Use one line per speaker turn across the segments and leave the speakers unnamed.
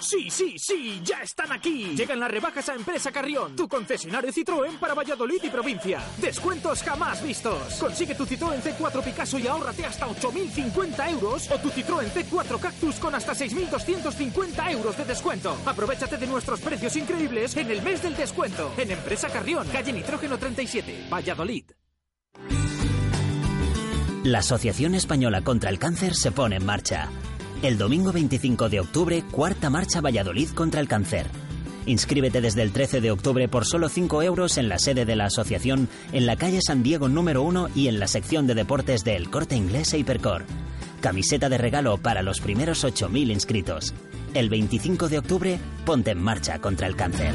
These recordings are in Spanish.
Sí, sí, sí, ya están aquí. Llegan las rebajas a Empresa Carrión, tu concesionario Citroën para Valladolid y provincia. Descuentos jamás vistos. Consigue tu Citroën C4 Picasso y ahórrate hasta 8.050 euros o tu Citroën C4 Cactus con hasta 6.250 euros de descuento. Aprovechate de nuestros precios increíbles en el mes del descuento. En Empresa Carrión, calle Nitrógeno 37, Valladolid.
La Asociación Española contra el Cáncer se pone en marcha. El domingo 25 de octubre, cuarta marcha Valladolid contra el cáncer. Inscríbete desde el 13 de octubre por solo 5 euros en la sede de la asociación en la calle San Diego número 1 y en la sección de deportes del Corte Inglés e. Camiseta de regalo para los primeros 8.000 inscritos. El 25 de octubre, ponte en marcha contra el cáncer.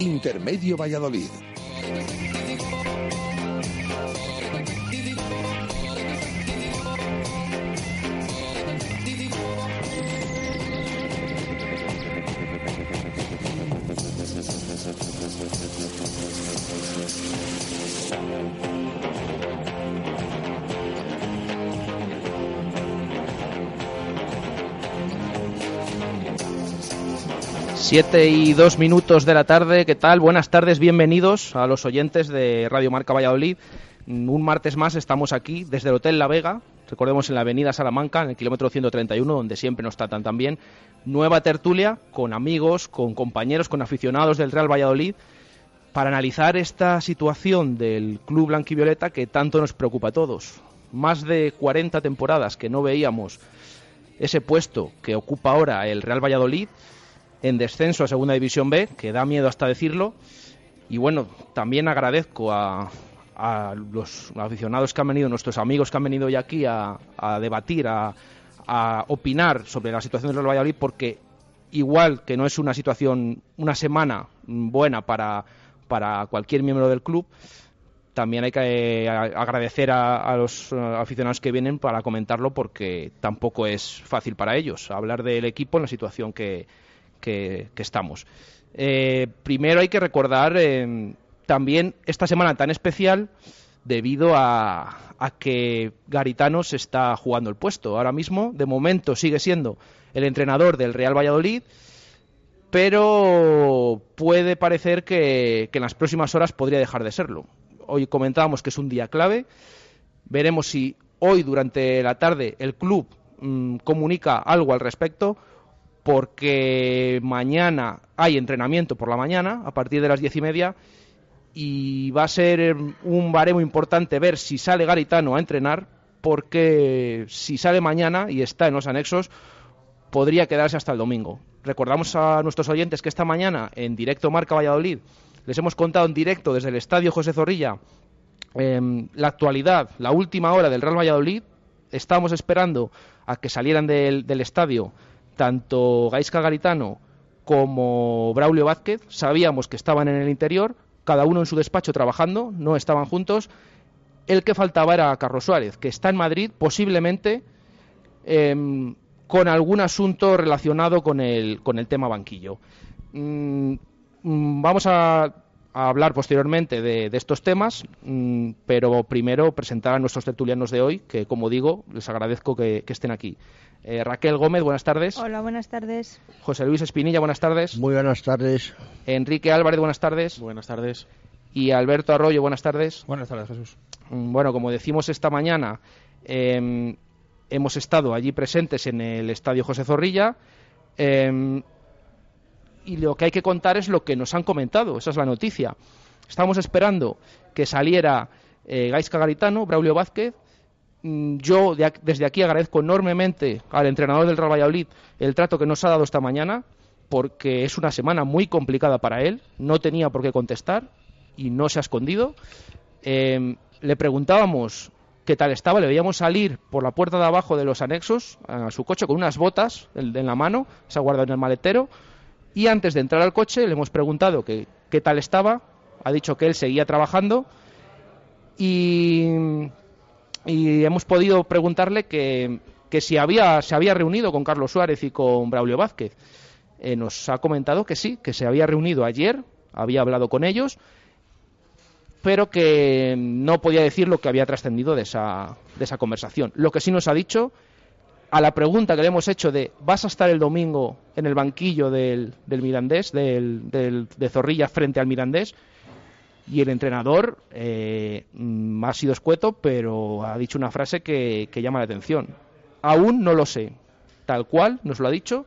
Intermedio Valladolid.
Siete y dos minutos de la tarde, ¿qué tal? Buenas tardes, bienvenidos a los oyentes de Radio Marca Valladolid. Un martes más estamos aquí desde el Hotel La Vega, recordemos en la avenida Salamanca, en el kilómetro 131, donde siempre nos tratan tan bien. Nueva tertulia con amigos, con compañeros, con aficionados del Real Valladolid, para analizar esta situación del club blanquivioleta que tanto nos preocupa a todos. Más de 40 temporadas que no veíamos ese puesto que ocupa ahora el Real Valladolid en descenso a Segunda División B, que da miedo hasta decirlo. Y bueno, también agradezco a, a los aficionados que han venido, nuestros amigos que han venido hoy aquí a, a debatir, a, a, opinar sobre la situación del Valladolid, porque igual que no es una situación, una semana buena para, para cualquier miembro del club, también hay que eh, agradecer a, a, los aficionados que vienen para comentarlo porque tampoco es fácil para ellos hablar del equipo en la situación que, que, estamos. Eh, primero hay que recordar eh, también esta semana tan especial debido a, que Garitano se está jugando el puesto. Ahora mismo, de momento, sigue siendo el entrenador del Real Valladolid, pero puede parecer que, en las próximas horas podría dejar de serlo. Hoy comentábamos que es un día clave. Veremos si hoy, durante la tarde, el club mmm, comunica algo al respecto porque mañana hay entrenamiento por la mañana, a partir de las diez y media, y va a ser un baremo importante ver si sale Garitano a entrenar, porque si sale mañana y está en los anexos, podría quedarse hasta el domingo. Recordamos a nuestros oyentes que esta mañana, en directo Marca Valladolid, les hemos contado en directo desde el Estadio José Zorrilla eh, la actualidad, la última hora del Real Valladolid. Estábamos esperando a que salieran del, del estadio tanto Gaisca Garitano como Braulio Vázquez sabíamos que estaban en el interior, cada uno en su despacho trabajando, no estaban juntos. El que faltaba era Carlos Suárez, que está en Madrid posiblemente eh, con algún asunto relacionado con el, con el tema banquillo. Mm, vamos a a hablar posteriormente de, de estos temas, mmm, pero primero presentar a nuestros tertulianos de hoy, que como digo, les agradezco que, que estén aquí. Eh, Raquel Gómez, buenas tardes.
Hola, buenas tardes.
José Luis Espinilla, buenas tardes.
Muy buenas tardes.
Enrique Álvarez, buenas tardes.
Buenas tardes.
Y Alberto Arroyo, buenas tardes.
Buenas tardes, Jesús.
Bueno, como decimos esta mañana, eh, hemos estado allí presentes en el Estadio José Zorrilla. Eh, y lo que hay que contar es lo que nos han comentado, esa es la noticia. Estamos esperando que saliera eh, Gaisca Garitano, Braulio Vázquez, Mm, yo desde aquí agradezco enormemente al entrenador del Real Valladolid el trato que nos ha dado esta mañana, porque es una semana muy complicada para él, no tenía por qué contestar y no se ha escondido. Em, le preguntábamos qué tal estaba, le veíamos salir por la puerta de abajo de los anexos a su coche con unas botas en la mano, se ha guardado en el maletero, y antes de entrar al coche le hemos preguntado qué tal estaba, ha dicho que él seguía trabajando y y hemos podido preguntarle que, si había, se había reunido con Carlos Suárez y con Braulio Vázquez. Eh, nos ha comentado que sí, que se había reunido ayer, había hablado con ellos, pero que no podía decir lo que había trascendido de esa, de esa conversación. Lo que sí nos ha dicho, a la pregunta que le hemos hecho de ¿vas a estar el domingo en el banquillo del, del Mirandés, del, del, de Zorrilla frente al Mirandés? y el entrenador eh, mm, ha sido escueto, pero ha dicho una frase que, llama la atención. Aún no lo sé. Tal cual nos lo ha dicho.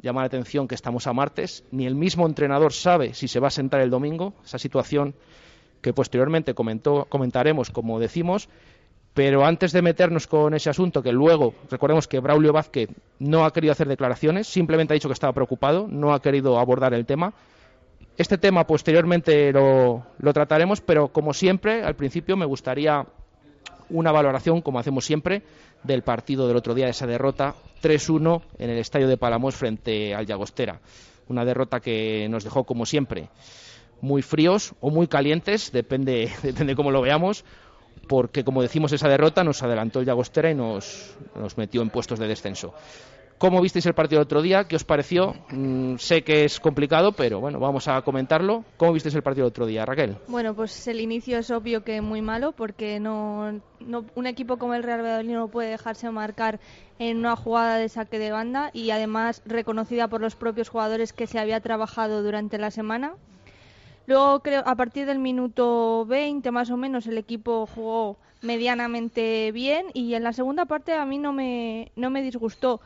Llama la atención que estamos a martes. Ni el mismo entrenador sabe si se va a sentar el domingo. Esa situación que posteriormente comentó, comentaremos, como decimos. Pero antes de meternos con ese asunto, que luego, recordemos que Braulio Vázquez no ha querido hacer declaraciones, simplemente ha dicho que estaba preocupado, no ha querido abordar el tema. Este tema posteriormente lo, trataremos, pero como siempre, al principio me gustaría una valoración, como hacemos siempre, del partido del otro día, de esa derrota 3-1 en el estadio de Palamos frente al Llagostera. Una derrota que nos dejó, como siempre, muy fríos o muy calientes, depende, depende cómo lo veamos, porque, como decimos, esa derrota nos adelantó el Llagostera y nos, nos metió en puestos de descenso. ¿Cómo visteis el partido del otro día? ¿Qué os pareció? Mm, sé que es complicado, pero bueno, vamos a comentarlo. ¿Cómo visteis el partido del otro día, Raquel?
Bueno, pues el inicio es obvio que muy malo, porque no, un equipo como el Real Valladolid no puede dejarse marcar en una jugada de saque de banda y además reconocida por los propios jugadores que se había trabajado durante la semana. Luego, creo, a partir del minuto 20 más o menos, el equipo jugó medianamente bien y en la segunda parte a mí no me, no me disgustó.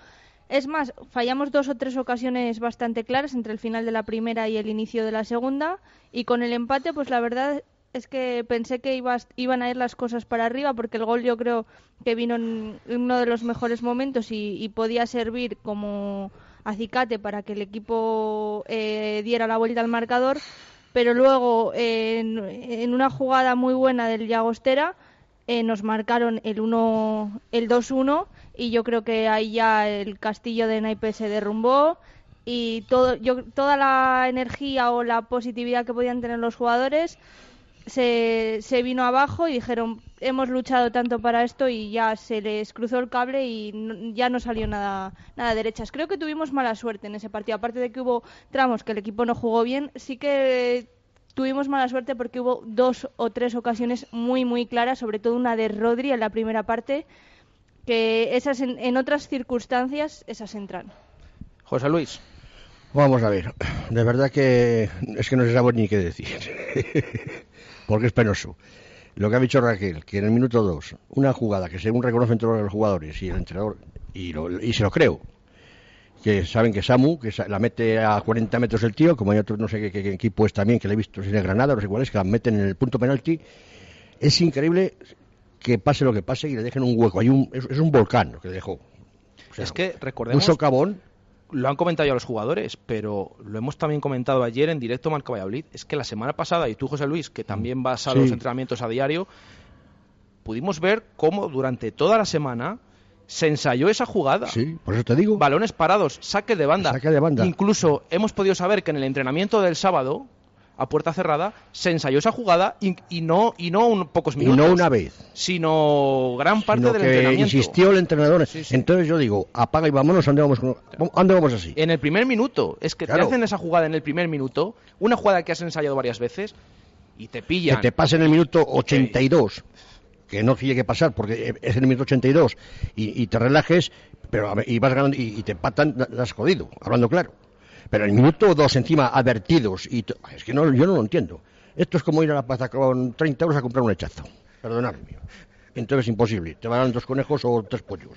Es más, fallamos dos o tres ocasiones bastante claras entre el final de la primera y el inicio de la segunda. Y con el empate, pues la verdad es que pensé que iban a ir las cosas para arriba porque el gol yo creo que vino en uno de los mejores momentos y, podía servir como acicate para que el equipo eh, diera la vuelta al marcador. Pero luego, en, una jugada muy buena del Llagostera, eh, nos marcaron el, el 2-1 y yo creo que ahí ya el castillo de naipes se derrumbó y todo, yo, toda la energía o la positividad que podían tener los jugadores se vino abajo y dijeron hemos luchado tanto para esto y ya se les cruzó el cable y ya no salió nada, nada derechas. Creo que tuvimos mala suerte en ese partido. Aparte de que hubo tramos que el equipo no jugó bien, sí que tuvimos mala suerte porque hubo dos o tres ocasiones muy, muy claras, sobre todo una de Rodri en la primera parte, que esas en, otras circunstancias esas entran.
José Luis.
Vamos a ver, de verdad que es que no se sabe ni qué decir, porque es penoso. Lo que ha dicho Raquel, que en el minuto 2, una jugada que según reconocen todos los jugadores y el entrenador, y, y se lo creo, que saben que Samu, que la mete a 40 metros el tío, como hay otros, no sé qué, qué, equipo es también, que le he visto en Granada, no sé cuál es, que la meten en el punto penalti. Es increíble que pase lo que pase y le dejen un hueco. Hay un, es, un volcán lo que le dejó.
es que recordemos.
Un socavón.
Lo han comentado ya los jugadores, pero lo hemos también comentado ayer en directo Marca Valladolid. Es que la semana pasada, y tú, José Luis, que también vas a los entrenamientos a diario, pudimos ver cómo durante toda la semana se ensayó esa jugada.
Sí, por eso te digo.
Balones parados, saque de banda.
Saque de banda.
Incluso hemos podido saber que en el entrenamiento del sábado, a puerta cerrada, se ensayó esa jugada y, no y no un, pocos minutos.
Y no una vez.
Sino gran parte del
que
entrenamiento.
insistió el entrenador. Entonces yo digo, apaga y vámonos, ¿dónde vamos, ¿dónde vamos así?
En el primer minuto. Es que te hacen esa jugada en el primer minuto, una jugada que has ensayado varias veces, y te pillan.
Que te pasa en el minuto 82. Que no tiene que pasar porque es el minuto 82 y, y te relajes, pero y vas ganando y, te empatan, las has jodido, hablando claro. Pero el minuto dos encima advertidos, y es que no, yo no lo entiendo. Esto es como ir a la plaza con 30 euros a comprar un hechazo. Perdonadme. Entonces es imposible. Te van a dar dos conejos o tres pollos.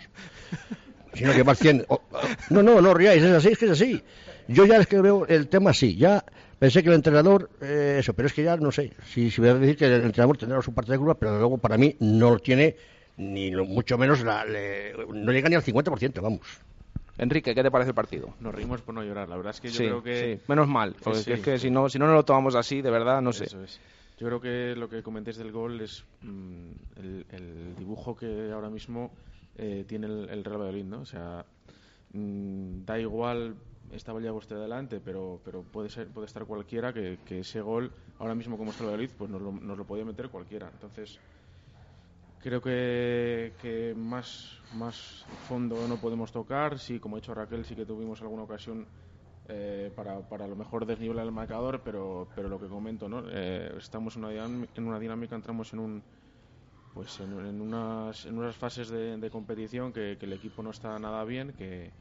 Sino que vas 100. no, no, no ríais, es así, es que es así. Yo ya es que veo el tema así. Ya pensé que el entrenador, eh, eso, pero es que ya no sé. Si, si voy a decir que el entrenador tendrá su parte de culpa, pero luego para mí no lo tiene ni lo- mucho menos la- le- no llega ni al 50%, vamos.
Enrique, ¿qué te parece el partido?
Nos reímos por no llorar. La verdad es que yo
sí,
creo que...
sí, menos mal, porque
Sí,
es que si no, si no nos lo tomamos así, de verdad, no sé.
Eso es. Yo creo que lo que comentéis del gol es mm, el, el dibujo que ahora mismo eh, tiene el, el Real Valladolid, ¿no? O sea, mm, da igual, estaba ya usted adelante, pero, pero puede ser puede estar cualquiera que, que ese gol, ahora mismo como está el Valladolid, pues nos lo, nos lo podía meter cualquiera. Entonces, creo que, que más, más fondo no podemos tocar. Sí, como ha dicho Raquel, sí que tuvimos alguna ocasión eh, para, para lo mejor desnivelar el marcador, pero, pero lo que comento, ¿no? Eh, estamos en una, dinam- en una dinámica, entramos en un pues en, en unas, en unas fases de, de competición que, que el equipo no está nada bien, que,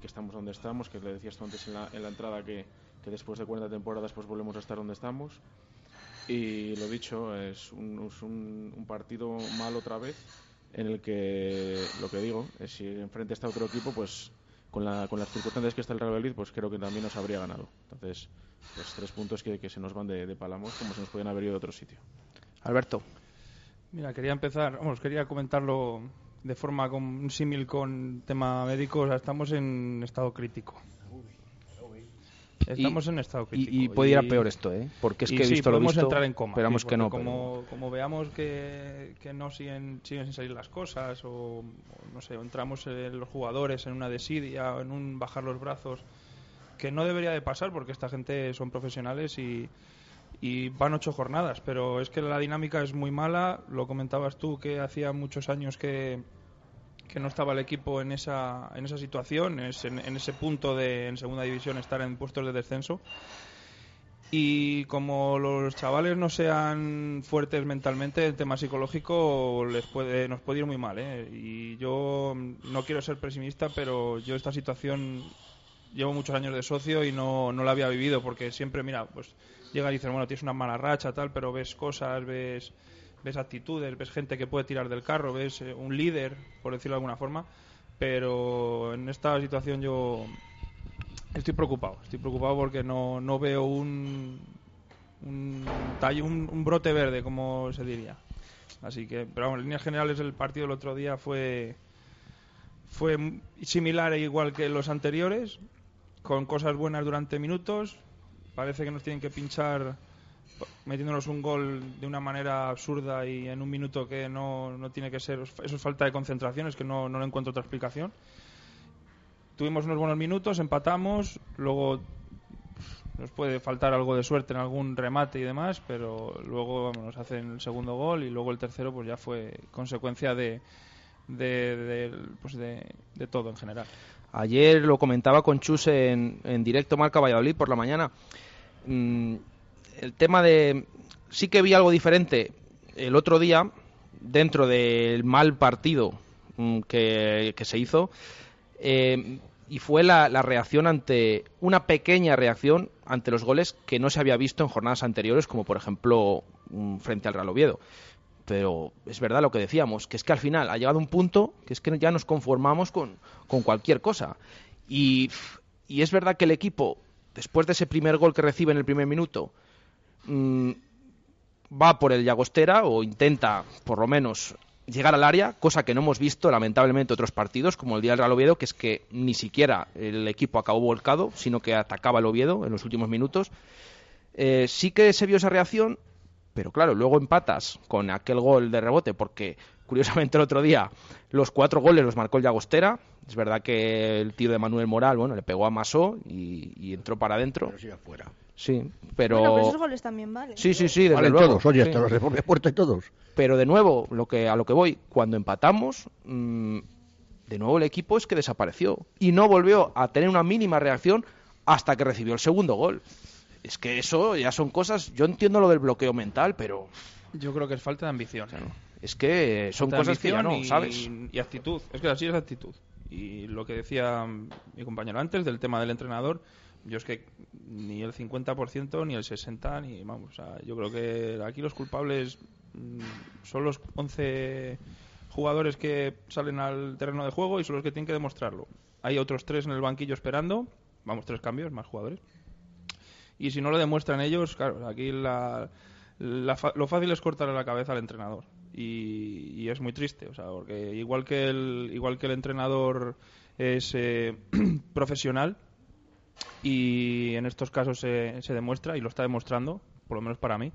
que estamos donde estamos, que le decías tú antes en la, en la entrada que, que después de 40 temporadas pues volvemos a estar donde estamos. Y lo dicho, es un, es un, un partido mal otra vez en el que, lo que digo, es si enfrente está otro equipo, pues con, la, con las circunstancias que está el Real Valladolid, pues creo que también nos habría ganado. Entonces, pues tres puntos que, que se nos van de, de palamos, como se nos pueden haber ido de otro sitio.
Alberto.
Mira, quería empezar, vamos, quería comentarlo de forma con un símil con tema médico, o sea, estamos en estado crítico. Estamos
Y-
en estado
Y,
crítico.
y puede ir a peor esto, ¿eh? Porque es
y
que he
sí,
visto lo
podemos
visto.
entrar en coma.
Esperamos
sí,
que no.
porque
pero-
Como, como veamos que, que no siguen, siguen sin salir las cosas, o, o no sé, entramos en los jugadores en una desidia, en un bajar los brazos, que no debería de pasar porque esta gente son profesionales y, y van ocho jornadas, pero es que la dinámica es muy mala. Lo comentabas tú que hacía muchos años que, que no estaba el equipo en esa, en esa situación, en, en ese punto de en segunda división estar en puestos de descenso. Y como los chavales no sean fuertes mentalmente, el tema psicológico les puede, nos puede ir muy mal. ¿eh? Y yo no quiero ser pesimista, pero yo esta situación llevo muchos años de socio y no, no la había vivido, porque siempre, mira, pues llega y dices, bueno, tienes una mala racha, tal, pero ves cosas, ves, ves actitudes, ves gente que puede tirar del carro, ves eh, un líder, por decirlo de alguna forma, pero en esta situación yo estoy preocupado, estoy preocupado porque no, no veo un, un, tallo, un, brote verde, como se diría. Así que, pero vamos, en líneas generales el partido del otro día fue fue similar e igual que los anteriores, con cosas buenas durante minutos. Parece que nos tienen que pinchar metiéndonos un gol de una manera absurda y en un minuto que no, no tiene que ser. Eso es falta de concentración, es que no, no le encuentro otra explicación. Tuvimos unos buenos minutos, empatamos, luego nos puede faltar algo de suerte en algún remate y demás, pero luego vamos, nos hacen el segundo gol y luego el tercero pues ya fue consecuencia de, de, de- pues de, de todo en general.
Ayer lo comentaba con Chus en, en directo Marca Valladolid por la mañana. Mm, el tema de... Sí que vi algo diferente el otro día dentro del mal partido mm, que, se hizo eh, y fue la, la reacción ante una pequeña reacción ante los goles que no se había visto en jornadas anteriores como por ejemplo mm, frente al Real Oviedo pero es verdad lo que decíamos, que es que al final ha llegado un punto que es que ya nos conformamos con, cualquier cosa. Y es verdad que el equipo, después de ese primer gol que recibe en el primer minuto, mm, va por el Llagostera o intenta, por lo menos, llegar al área, cosa que no hemos visto lamentablemente otros partidos, como el día del Real Oviedo, que es que ni siquiera el equipo acabó volcado, sino que atacaba el Oviedo en los últimos minutos. Eh, sí que se vio esa reacción, pero claro, luego empatas con aquel gol de rebote, porque curiosamente el otro día los cuatro goles los marcó el Llagostera. Es verdad que el tiro de Manuel Moral, bueno, le pegó a Masó y, entró para adentro.
Sí,
pero...
Bueno, pero esos goles también valen.
Sí, sí, sí, desde
Valen
luego.
todos, oye,
sí.
los de propia puerta y todos.
Pero de nuevo, lo que, a lo que voy, cuando empatamos, mm, de nuevo el equipo es que desapareció y no volvió a tener una mínima reacción hasta que recibió el segundo gol. Es que eso ya son cosas, yo entiendo lo del bloqueo mental, pero
Yo creo que es falta de ambición.
es que son
Falta
cosas que ya no,
y,
¿sabes?
Y actitud. Es que así es actitud. Y lo que decía mi compañero antes del tema del entrenador, yo es que ni el 50% ni el 60% ni vamos, o yo creo que aquí los culpables mm, son los 11 jugadores que salen al terreno de juego y son los que tienen que demostrarlo. Hay otros tres en el banquillo esperando, vamos, tres cambios, más jugadores. Y si no lo demuestran ellos, claro, aquí la, la lo fácil es cortarle la cabeza al entrenador. y, y es muy triste, o sea, porque igual que el, igual que el entrenador es eh, profesional y en estos casos se, se demuestra y lo está demostrando, por lo menos para mí.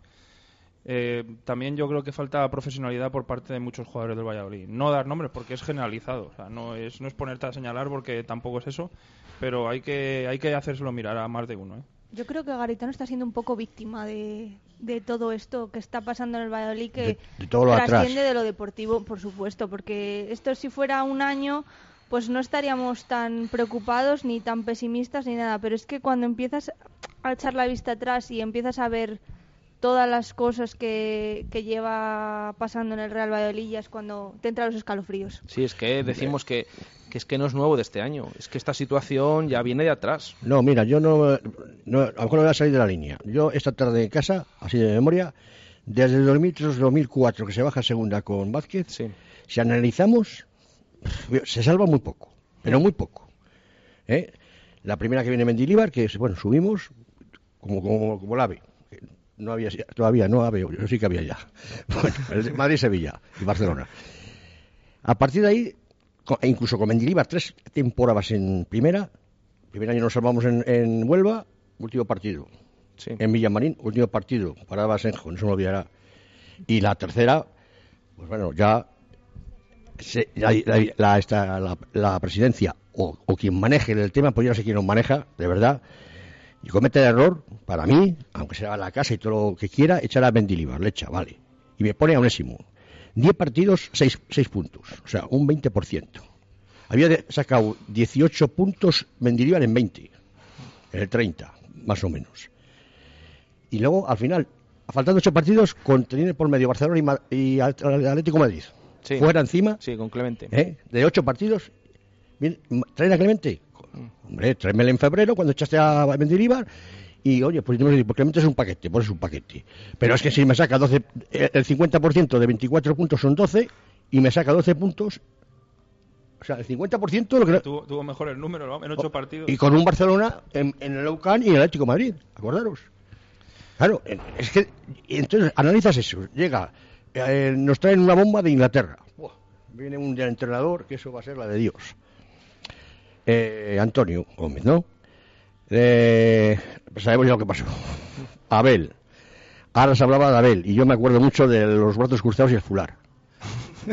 Eh, también yo creo que falta profesionalidad por parte de muchos jugadores del Valladolid. No dar nombres porque es generalizado, o sea, no es, no es ponerte a señalar porque tampoco es eso, pero hay que, hay que hacérselo mirar a más de uno. ¿eh?
Yo creo que Garitano está siendo un poco víctima de, de todo esto que está pasando en el Valladolid, que
De- de todo lo
trasciende
atrás.
de lo deportivo, por supuesto, porque esto si fuera un año, pues no estaríamos tan preocupados ni tan pesimistas ni nada, pero es que cuando empiezas a echar la vista atrás y empiezas a ver todas las cosas que, que lleva pasando en el Real Valladolid ya es cuando te entran los escalofríos.
Sí, es que decimos que, que es que no es nuevo de este año. Es que esta situación ya viene de atrás.
No, mira, yo no, no- a lo mejor no voy a salir de la línea. Yo esta tarde en casa, así de memoria, desde el 2003-2004 que se baja a segunda con Vázquez,
Sí.
si analizamos, se salva muy poco, pero muy poco. ¿eh? La primera que viene Mendilibar, que es, bueno, subimos como, como, como el ave. No había todavía, no había, yo sí que había ya. Bueno, Madrid, Sevilla y Barcelona. A partir de ahí, e incluso con Mendilibar, tres temporadas en primera. Primer año nos salvamos en, en Huelva, último partido.
Sí.
En Villamarín, último partido. Parada Basenjo, no se me olvidará. Y la tercera, pues bueno, ya se- la, esta- la- la presidencia o, o quien maneje el tema, pues yo no sé quién lo maneja, de verdad, y comete el error, para mí, aunque sea la casa y todo lo que quiera, echar a Mendilibar, le echa, vale. Y me pone a Onésimo. 10 partidos, 6, puntos, o sea, un 20%. Había sacado 18 puntos Mendilibar en 20, en el 30, más o menos. Y luego, al final, faltando 8 partidos, contiene por medio Barcelona y, y At- Atlético Madrid.
Sí.
Fuera encima,
Sí, con Clemente.
¿eh? de 8 partidos. ¿Traen a Clemente? Hombre, tráemelo en febrero cuando echaste a Mendilibar. Y oye, pues tenemos que decir, pues Clemente es un paquete, pues es un paquete. Pero es que si me saca 12, eh, el 50% de 24 puntos son 12 y me saca 12 puntos. O sea, el 50% lo que
Tuvo, tuvo mejores números ¿no? en ocho partidos.
Oh, y con un Barcelona en, en el Oucan y en el Atlético de Madrid, acordaros. Claro, en- es que y entonces analizas eso, llega, eh, nos traen una bomba de Inglaterra. Buah, viene un entrenador que eso va a ser la de Dios. Eh, Antonio Gómez, ¿no? Eh, pues sabemos ya lo que pasó. Abel. Ahora se hablaba de Abel y yo me acuerdo mucho de los brazos cruzados y el fular.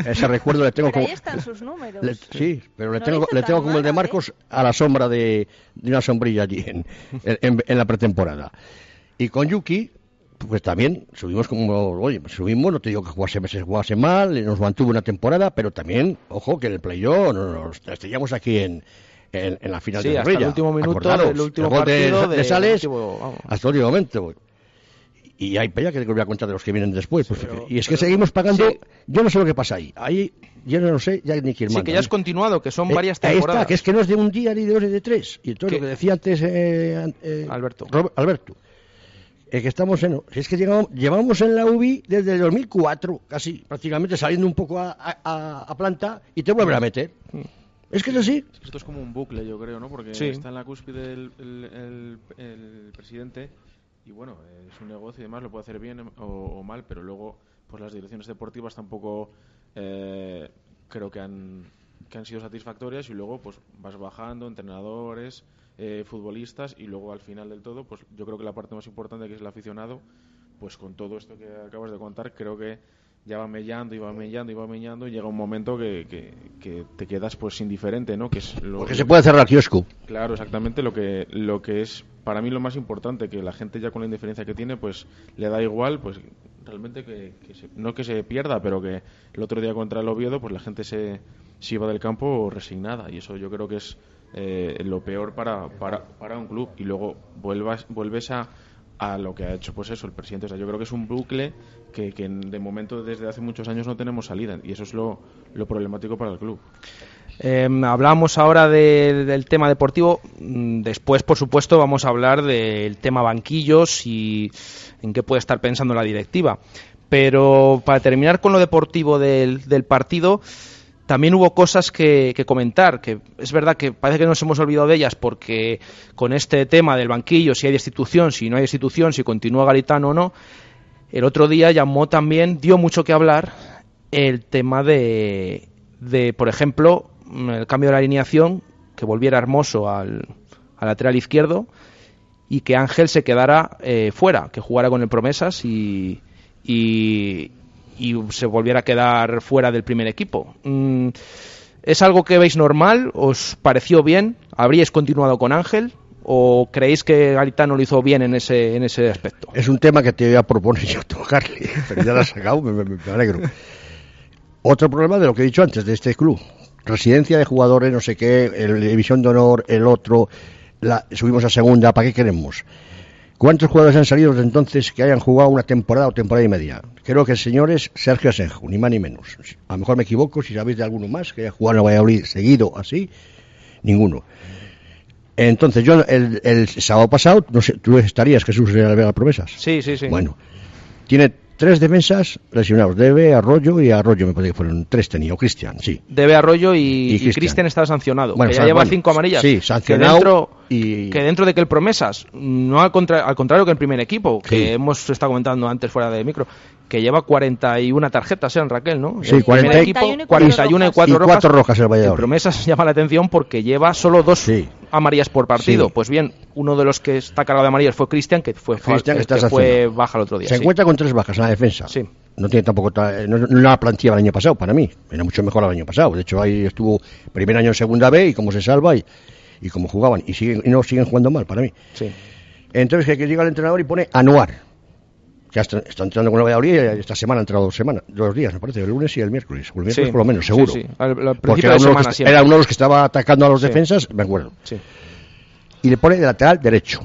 Ese recuerdo le tengo
Pero ahí
como...
están sus números.
Le- sí, pero le
No
tengo, le tengo como el de
¿eh?
Marcos a la sombra de, de una sombrilla allí en, en- en la pretemporada. Y con Yuki, pues también subimos como, oye, subimos, no te digo que jugase meses, jugase mal, nos mantuvo una temporada, pero también, ojo, que en el playoff no- nos estrellamos aquí en, en, en la final
Sí,
de
hasta el último minuto
Acordaros,
último
el de-
partido
de,
de-
Sales
último,
hasta el último momento. Y hay pella que te voy a contar de los que vienen después. pues,
pero-
y es que
pero-
seguimos pagando.
Sí.
Yo no sé lo que pasa ahí. Ahí yo no sé ya ni quién
Sí,
manda.
que ya es continuado, que son
Eh,
varias temporadas.
está, que es que no es de un día, ni de dos, ni de tres. Y entonces
¿Qué?
lo que decía antes eh, eh,
Alberto.
Alberto, eh, que estamos en... si Es que llegamos, llevamos en la UBI desde el 2004, casi prácticamente saliendo un poco a, a- a planta y te vuelven a meter. Es que es así.
Es que esto es como un bucle, yo creo, ¿no? Porque
Sí.
está en la cúspide el, el- el- el presidente y bueno, eh, es un negocio y demás, lo puede hacer bien o, o mal, pero luego pues las direcciones deportivas tampoco eh, creo que han, que han sido satisfactorias y luego pues vas bajando, entrenadores, eh, futbolistas y luego al final del todo, pues yo creo que la parte más importante que es el aficionado, pues con todo esto que acabas de contar, creo que ya va mellando y va mellando y va mellando y llega un momento que, que, que te quedas pues indiferente, ¿no? Que es lo,
Porque se puede cerrar el kiosco.
Claro, exactamente lo que lo que es para mí lo más importante que la gente ya con la indiferencia que tiene pues le da igual pues realmente que, que se- no que se pierda pero que el otro día contra el Oviedo pues la gente se, se iba del campo resignada y eso yo creo que es eh, lo peor para, para, para un club y luego vuelvas vuelves a a lo que ha hecho pues eso el presidente o sea yo creo que es un bucle que, que de momento desde hace muchos años no tenemos salida y eso es lo, lo problemático para el club
Eh, hablamos ahora de- del tema deportivo. Mm, Después, por supuesto, vamos a hablar del tema banquillos y en qué puede estar pensando la directiva. Pero para terminar con lo deportivo del, del partido, también hubo cosas que, que comentar. Que es verdad que parece que nos hemos olvidado de ellas porque con este tema del banquillo, si hay destitución, si no hay destitución, si continúa Garitano o no, el otro día llamó también, dio mucho que hablar el tema de, de, por ejemplo, el cambio de la alineación, que volviera Hermoso al, al lateral izquierdo y que Ángel se quedara eh, fuera, que jugara con el Promesas y, y se volviera a quedar fuera del primer equipo. Mm, ¿Es algo que veis normal? ¿Os pareció bien? ¿Habríais continuado con Ángel? ¿O creéis que Garitano lo hizo bien en ese, en ese aspecto?
Es un tema que te voy a proponer yo tocarle, pero ya lo has sacado, me, me- alegro. Otro problema de lo que he dicho antes de este club. Residencia de jugadores, no sé qué, el división de honor, el otro, la- subimos a segunda, ¿para qué queremos? ¿Cuántos jugadores han salido desde entonces que hayan jugado una temporada o temporada y media? Creo que el señor es Sergio Asenjo, ni más ni menos. A lo mejor me equivoco, si sabéis de alguno más que haya jugado en Valladolid seguido así, ninguno. Entonces, yo el, el sábado pasado, no sé, tú estarías, Jesús, en las promesas.
Sí, sí, sí.
Bueno, tiene tres defensas lesionados, Debe, Arroyo y Arroyo, me parece que fueron tres tenía, o Cristian, sí.
Debe Arroyo y,
Cristian.
Está sancionado.
Bueno,
que ya lleva
bueno,
cinco amarillas.
sí,
que
sancionado
dentro,
y-
que dentro de que el Promesas, no al, contra- al contrario que el primer equipo,
Sí.
que hemos estado comentando antes fuera de micro, que lleva 41 tarjetas, ¿eh, Raquel, no?
Sí,
el
40
primer
y-
equipo,
41 y cuatro
41 y
rojas.
4
Y
rojas.
rojas el Valladolid.
Promesas llama la atención porque lleva solo dos
Sí.
amarillas por partido.
Sí.
Pues bien, uno de los que está cargado de amarillas fue Cristian, que fue,
que
que fue baja el otro día.
Se
sí.
encuentra con tres bajas en la defensa.
Sí.
No tiene tampoco ta- no, no la plantilla del año pasado para mí. Era mucho mejor el año pasado. De hecho, ahí estuvo primer año en segunda B y cómo se salva y, y cómo jugaban. Y, siguen, y no siguen jugando mal para mí.
Sí.
Entonces, que que llega el entrenador y pone Anuar. Que está, está entrenando con el Valladolid y esta semana ha entrenado dos semanas, dos días, me parece, el lunes y el miércoles. El miércoles
Sí.
por lo menos, seguro.
sí. Al- al
Porque
principio
era
de
uno, de los que,
siempre.
era uno de los que estaba atacando a los defensas, me acuerdo.
Sí.
Y le pone de lateral derecho.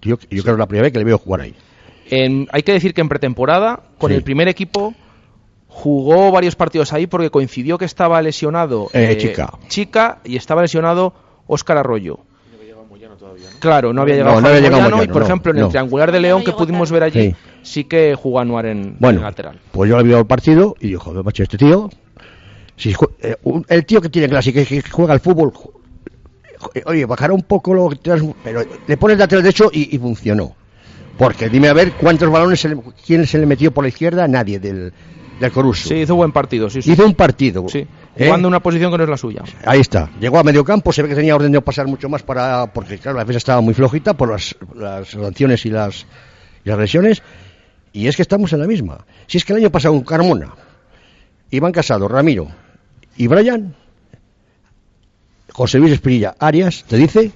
Yo, yo creo que es la primera vez que le veo jugar ahí.
En- hay que decir que en pretemporada, con el primer equipo, jugó varios partidos ahí porque coincidió que estaba lesionado
Eh, Chica.
Chica y estaba lesionado Óscar Arroyo. Claro, no había
No,
llegado
no había llegado
Moyano y por
no,
ejemplo en
no.
el triangular de León
No
que pudimos ver allí
Sí.
sí, que jugó Anuar en,
Bueno,
en lateral.
pues yo le visto el partido y digo, joder, macho, este tío, si eh, un- el tío que tiene clase, que, que juega al fútbol, eh, oye, bajará un poco lo que te das- pero le pones lateral derecho y, y funcionó. Porque dime a ver cuántos balones, se le- quién se le metió por la izquierda, nadie del, del Coruso.
Sí, hizo buen partido, sí, sí.
Hizo un partido.
Sí. Jugando en una posición que no es la suya.
Ahí está. Llegó a medio campo, se ve que tenía orden de pasar mucho más para porque claro, la defensa estaba muy flojita por las, las sanciones y las, y las lesiones. Y es que estamos en la misma. Si es que el año pasado Carmona, Iván Casado, Ramiro y Brian, José Luis Espinilla, Arias, te dice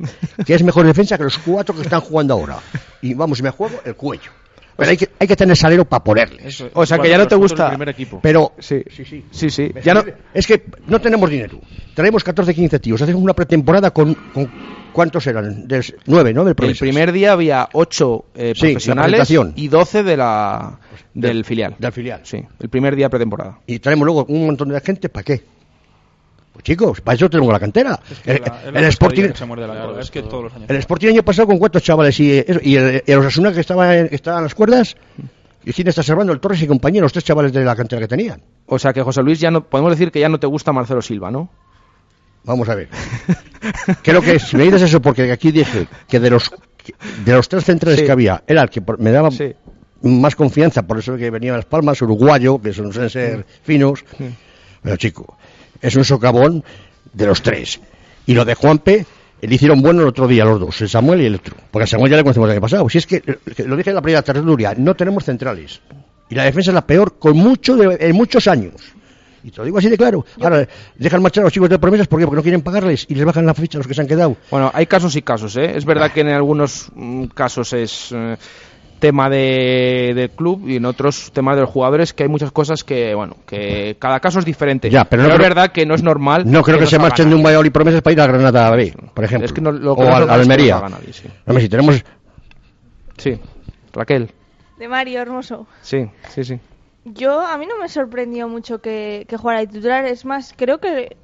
que es mejor defensa que los cuatro que están jugando ahora. Y vamos, y me juego el cuello. Pero hay que, hay que tener salero para ponerles.
O sea que ya no te gusta.
El primer equipo.
Pero
Sí,
Sí, sí.
sí, sí. Ya no,
Es que no tenemos dinero. Traemos 14, 15 tíos. Hacemos una pretemporada con, con ¿cuántos eran? De, nueve, ¿no? Del
el primer día había ocho eh,
Sí,
profesionales y 12 de la, del
Del-
filial.
Del filial.
Sí, el primer día de pretemporada.
Y traemos luego un montón de gente, ¿para qué? Chicos, para eso tenemos la cantera.
Que
el,
la-
Sporting,
que se muerde la cola. Es que todos los años.
el Sporting año pasado con cuántos chavales y, eso, y el, y el Osasuna que estaba en, que estaba en las cuerdas. ¿Y quién está salvando? El Torres y compañeros, los tres chavales de la cantera que tenían.
O sea que José Luis ya no podemos decir que ya no te gusta Marcelo Silva, ¿no?
Vamos a ver. Creo que si me dices eso, porque aquí dije que de los de los tres centrales
Sí.
que había, era el que por- me daba
Sí.
más confianza, por eso que venía a Las Palmas, uruguayo, que son, suelen ser finos. Pero chico, es un socavón de los tres. Y lo de Juanpe, le hicieron bueno el otro día los dos, el Samuel y el otro. Porque a Samuel ya le conocemos el año pasado. Si es que, lo dije en la primera tertulia, no tenemos centrales. Y la defensa es la peor con mucho de- en muchos años. Y te lo digo así de claro. Ahora, dejan marchar a los chicos de promesas ¿por qué? porque no quieren pagarles y les bajan la ficha a los que se han quedado.
Bueno, hay casos y casos, ¿eh? Es verdad que en algunos mm, casos es eh, tema de, del club y en otros temas de los jugadores que hay muchas cosas que, bueno, que cada caso es diferente.
Ya, pero no
es
creo-
verdad que no es normal.
No creo que, se marchen de un. Valladolid promesas para ir a Granada B, por ejemplo.
Es que no- lo que
o
no es
a, a
no
Almería.
haga nadie, sí.
Si tenemos
Sí, Raquel.
De Mario Hermoso.
Sí, sí, sí.
Yo, a mí no me sorprendió mucho que, que jugara de titular. Es más, creo que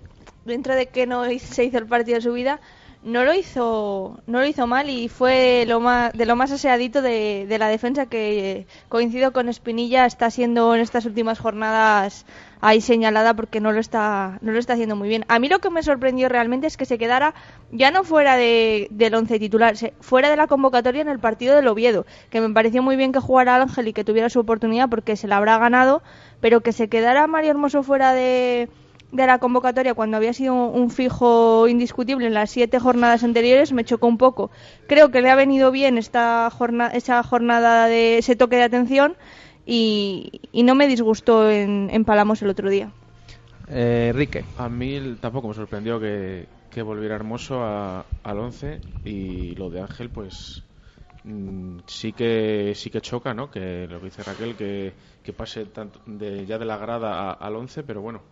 dentro de que no se hizo el partido de su vida, no lo hizo no lo hizo mal y fue lo más, de lo más aseadito de, de la defensa que coincido con Espinilla está siendo en estas últimas jornadas ahí señalada porque no lo está no lo está haciendo muy bien. A mí lo que me sorprendió realmente es que se quedara ya no fuera de, del once titular fuera de la convocatoria en el partido del Oviedo que me pareció muy bien que jugara Ángel y que tuviera su oportunidad porque se la habrá ganado pero que se quedara Mario Hermoso fuera de de la convocatoria cuando había sido un fijo indiscutible en las siete jornadas anteriores me chocó un poco. Creo que le ha venido bien esta jornada, esa jornada de ese toque de atención y, y no me disgustó en, en Palamos el otro día.
Eh, Enrique.
A mí tampoco me sorprendió que, que volviera Hermoso a- al 11 y lo de Ángel, pues mm, sí que sí que choca, ¿no? Que lo que dice Raquel, que, que pase tanto de, ya de la grada a- al 11, pero bueno,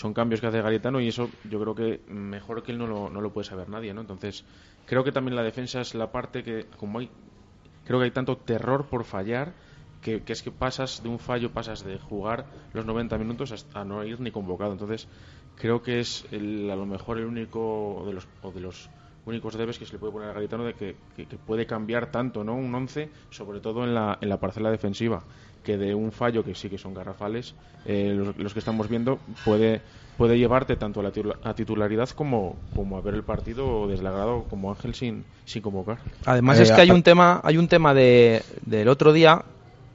son cambios que hace Garitano y eso yo creo que mejor que él no lo, no lo puede saber nadie, ¿no? Entonces, creo que también la defensa es la parte que, como hay, creo que hay tanto terror por fallar que, que es que pasas de un fallo, pasas de jugar los 90 minutos hasta no ir ni convocado. Entonces, creo que es el- a lo mejor el único de los, o de los únicos debes que se le puede poner a Garitano de que, que- que puede cambiar tanto ¿no? un 11, sobre todo en la, en la parcela defensiva, que de un fallo que sí que son garrafales, eh, los, los que estamos viendo, puede puede llevarte tanto a la a titularidad como, como a ver el partido desde la grada como Ángel sin, sin convocar.
Además
Eh,
es que hay un tema, hay un tema de, del otro día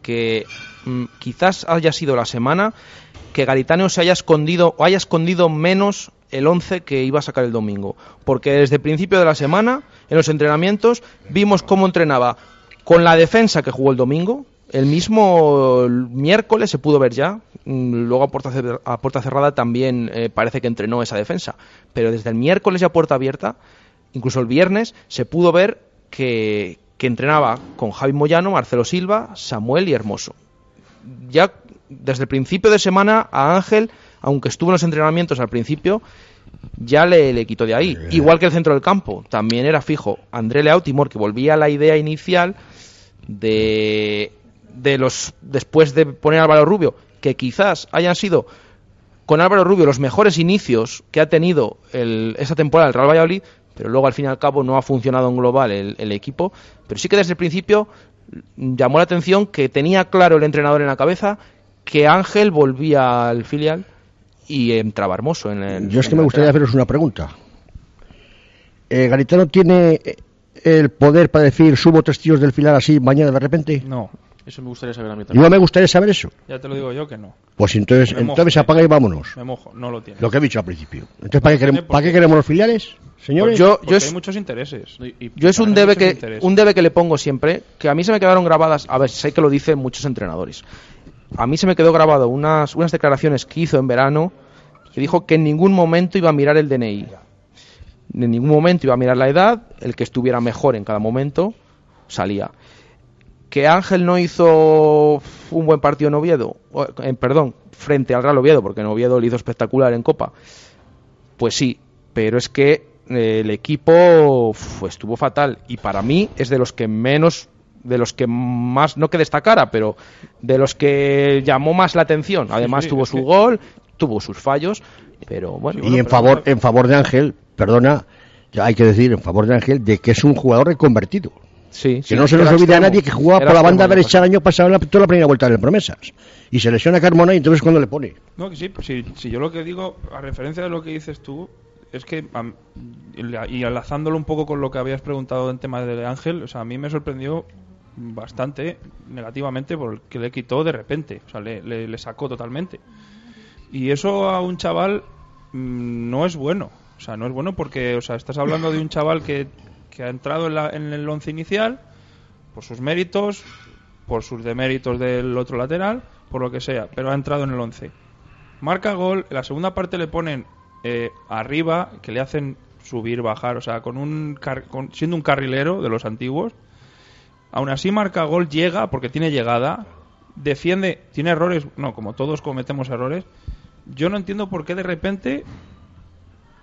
que mm, quizás haya sido la semana que Garitano se haya escondido o haya escondido menos el 11 que iba a sacar el domingo, porque desde el principio de la semana en los entrenamientos vimos cómo entrenaba con la defensa que jugó el domingo. El mismo miércoles se pudo ver ya. mm, Luego a puerta, cer- a puerta cerrada también eh, parece que entrenó esa defensa. Pero desde el miércoles ya a puerta abierta incluso el viernes se pudo ver que, que entrenaba con Javi Moyano, Marcelo Silva, Samuel y Hermoso. Ya desde el principio de semana a Ángel, aunque estuvo en los entrenamientos al principio, ya le, le quitó de ahí. Igual que el centro del campo, también era fijo. André Leao Timor, que volvía a la idea inicial de, de los después de poner a Álvaro Rubio, que quizás hayan sido con Álvaro Rubio los mejores inicios que ha tenido el- esa temporada el Real Valladolid, pero luego al fin y al cabo no ha funcionado en global el, el equipo. Pero sí que desde el principio mm, llamó la atención que tenía claro el entrenador en la cabeza que Ángel volvía al filial y entraba hermoso en el.
Yo es que me gustaría
lateral.
haceros una pregunta. Eh, ¿Garitano tiene eh, el poder para decir subo tres tíos del filar así mañana de repente?
No,
Eso me gustaría saber a mí también.
Yo me gustaría saber eso.
ya te lo digo yo que no.
Pues entonces,
Me
entonces apaga y vámonos.
Me mojo, no lo tiene.
Lo que he dicho al principio. Entonces, ¿para qué, queremos,
¿por
¿para qué
qué?
queremos los filiales, señores?
Yo,
Porque
yo es,
hay muchos intereses.
Y- y-
yo es un debe que
intereses.
un debe que le pongo siempre, que a mí se me quedaron grabadas, a ver, sé que lo dicen muchos entrenadores. A mí se me quedó grabado unas, unas declaraciones que hizo en verano, que dijo que en ningún momento iba a mirar el DNI. En ningún momento iba a mirar la edad, el que estuviera mejor en cada momento salía. Que Ángel no hizo un buen partido en Oviedo, eh, perdón, frente al Real Oviedo, porque en Oviedo lo hizo espectacular en Copa. Pues sí, pero es que eh, el equipo estuvo fatal y para mí es de los que menos, de los que más, no que destacara, pero de los que llamó más la atención. Además
sí,
tuvo su
que-
gol, tuvo sus fallos, pero bueno.
y en favor, en favor de Ángel, perdona, ya hay que decir en favor de Ángel, de que es un jugador reconvertido.
Sí,
Que
sí,
no se nos olvide a nadie que jugaba por la banda derecha el año pasado en la, toda la primera vuelta del Promesas. Y se lesiona Carmona y entonces cuando le pone.
No, que sí, pues sí, yo lo que digo, a referencia de lo que dices tú, es que, y enlazándolo un poco con lo que habías preguntado en tema de Ángel, o sea, a mí me sorprendió bastante negativamente porque le quitó de repente, o sea, le, le- le sacó totalmente. Y eso a un chaval mm, no es bueno, o sea, no es bueno porque, o sea, estás hablando de un chaval que, que ha entrado en, la- en el once inicial por sus méritos, por sus deméritos del otro lateral, por lo que sea, pero ha entrado en el 11. Marca gol, en la segunda parte le ponen eh, arriba, que le hacen subir, bajar, o sea, con un car- con- siendo un carrilero de los antiguos. Aún así marca gol, llega, porque tiene llegada, defiende, tiene errores, no, como todos cometemos errores. Yo no entiendo por qué de repente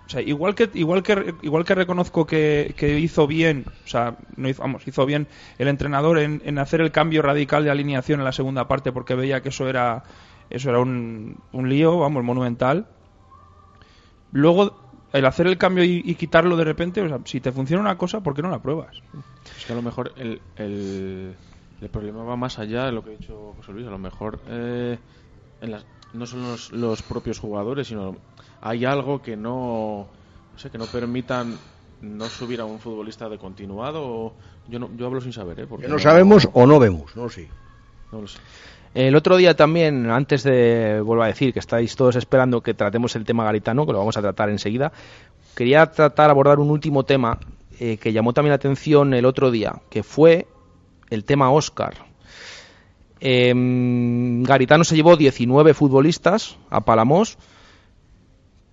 o sea, igual que igual que igual que reconozco que, que hizo bien, o sea, no hizo, vamos, hizo bien el entrenador en, en hacer el cambio radical de alineación en la segunda parte porque veía que eso era eso era un, un lío, vamos, monumental. Luego el hacer el cambio y, quitarlo de repente, o sea, si te funciona una cosa, ¿por qué no la pruebas?
Es que a lo mejor el, el, el problema va más allá de lo que ha dicho José Luis. A lo mejor eh, no son los, los propios jugadores, sino hay algo que no, no sé, que no permitan no subir a un futbolista de continuado. O, yo no, yo hablo sin saber, ¿eh? Porque
Que no sabemos o no vemos, no sí.
no lo sé.
El otro día también, antes de, vuelvo a decir, que estáis todos esperando que tratemos el tema garitano, que lo vamos a tratar enseguida, quería tratar, abordar un último tema eh, que llamó también la atención el otro día, que fue el tema Oscar. Em, Garitano se llevó 19 futbolistas a Palamos,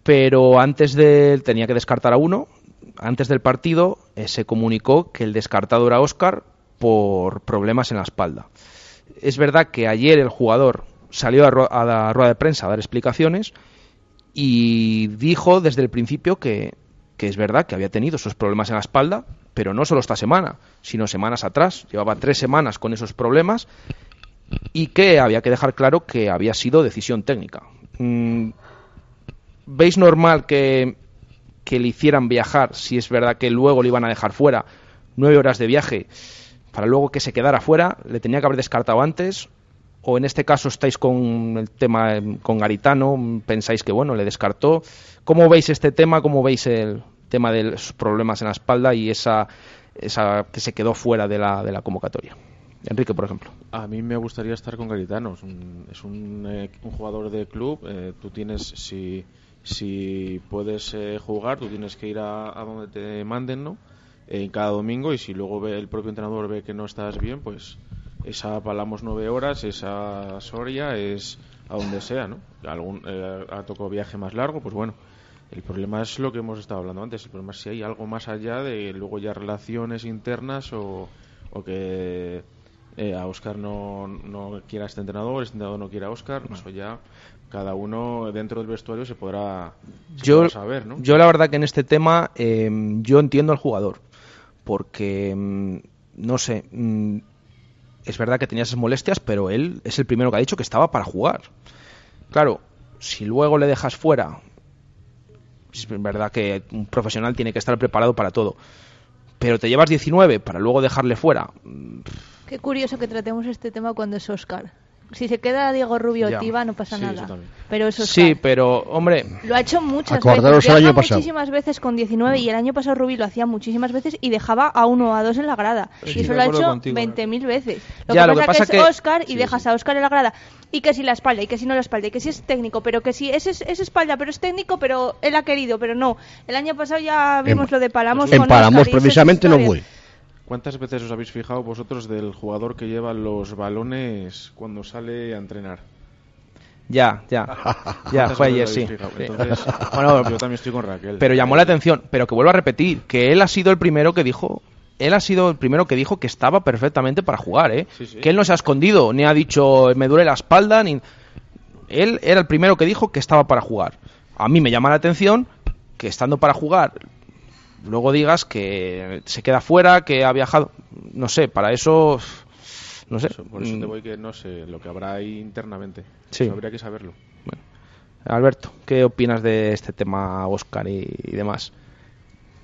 pero antes de tenía que descartar a uno. Antes del partido eh, se comunicó que el descartado era Oscar por problemas en la espalda. Es verdad que ayer el jugador salió a, la rueda de prensa a dar explicaciones y dijo desde el principio que, que es verdad que había tenido esos problemas en la espalda, pero no solo esta semana, sino semanas atrás. Llevaba tres semanas con esos problemas y que había que dejar claro que había sido decisión técnica. ¿Veis normal que, le hicieran viajar si es verdad que luego le iban a dejar fuera nueve horas de viaje para luego que se quedara fuera? ¿Le tenía que haber descartado antes? ¿O en este caso estáis con el tema con Garitano? ¿Pensáis que bueno, le descartó? ¿Cómo veis este tema? ¿Cómo veis el tema de los problemas en la espalda y esa, esa que se quedó fuera de la, de la convocatoria? Enrique, por ejemplo.
A mí me gustaría estar con Garitano. Es un, es un, eh, un jugador de club. eh, tú tienes, si, si puedes eh, jugar, tú tienes que ir a, a donde te manden, ¿no? En cada domingo. Y si luego ve, el propio entrenador ve que no estás bien, pues esa Palamos nueve horas, esa Soria es a donde sea, ¿no? Algún, eh, ha tocado viaje más largo, pues bueno. El problema es lo que hemos estado hablando antes. El problema es si hay algo más allá de luego ya relaciones internas o, o que eh, a Oscar no, no quiera este entrenador, este entrenador no quiera a Oscar, eso ya cada uno dentro del vestuario se podrá, se
Yo,
podrá saber, ¿no?
yo la verdad que en este tema eh, yo entiendo al jugador, porque mm, no sé, mm, es verdad que tenía esas molestias, pero él es el primero que ha dicho que estaba para jugar. Claro, si luego le dejas fuera, es verdad que un profesional tiene que estar preparado para todo, pero te llevas 19 para luego dejarle fuera.
Qué curioso que tratemos este tema cuando es Oscar. Si se queda Diego Rubio
Ya.
Tiva no pasa
Sí, eso
nada. Pero es Oscar.
Sí, pero hombre,
Lo ha hecho muchas
Acordaros
veces.
el año pasado.
muchísimas veces con 19 y el año pasado Rubí lo hacía muchísimas veces y dejaba a uno o a dos en la grada. Y eso lo ha hecho
contigo,
20.000 veces. Lo,
Ya,
que,
lo que
pasa que
que-
es Oscar y
Sí,
dejas
sí.
a Oscar en la grada. Y que si la espalda, y que si no la espalda, y que si es técnico, pero que si es, es, es espalda, pero es técnico, pero él ha querido, pero no. El año pasado ya vimos
En-
lo de Palamos
en
con
Palamos precisamente no
historias.
¿Cuántas veces os habéis fijado vosotros del jugador que lleva los balones cuando sale a entrenar?
ya, ya, ya,
¿Cuántas
fue ayer, sí.
Entonces,
Bueno,
yo también estoy con Raquel.
Pero llamó la atención, pero que vuelvo a repetir, que él ha sido el primero que dijo, él ha sido el primero que dijo que estaba perfectamente para jugar, ¿eh?
Sí, sí.
Que él no se ha escondido, ni ha dicho me duele la espalda, ni él era el primero que dijo que estaba para jugar. A mí me llama la atención que estando para jugar luego digas que se queda fuera, que ha viajado, no sé, para eso no sé.
Eso, por eso te
Mm,
voy que no sé lo que habrá ahí internamente.
Sí.
Eso habría que saberlo.
Alberto, ¿qué opinas de este tema Oscar y, y demás?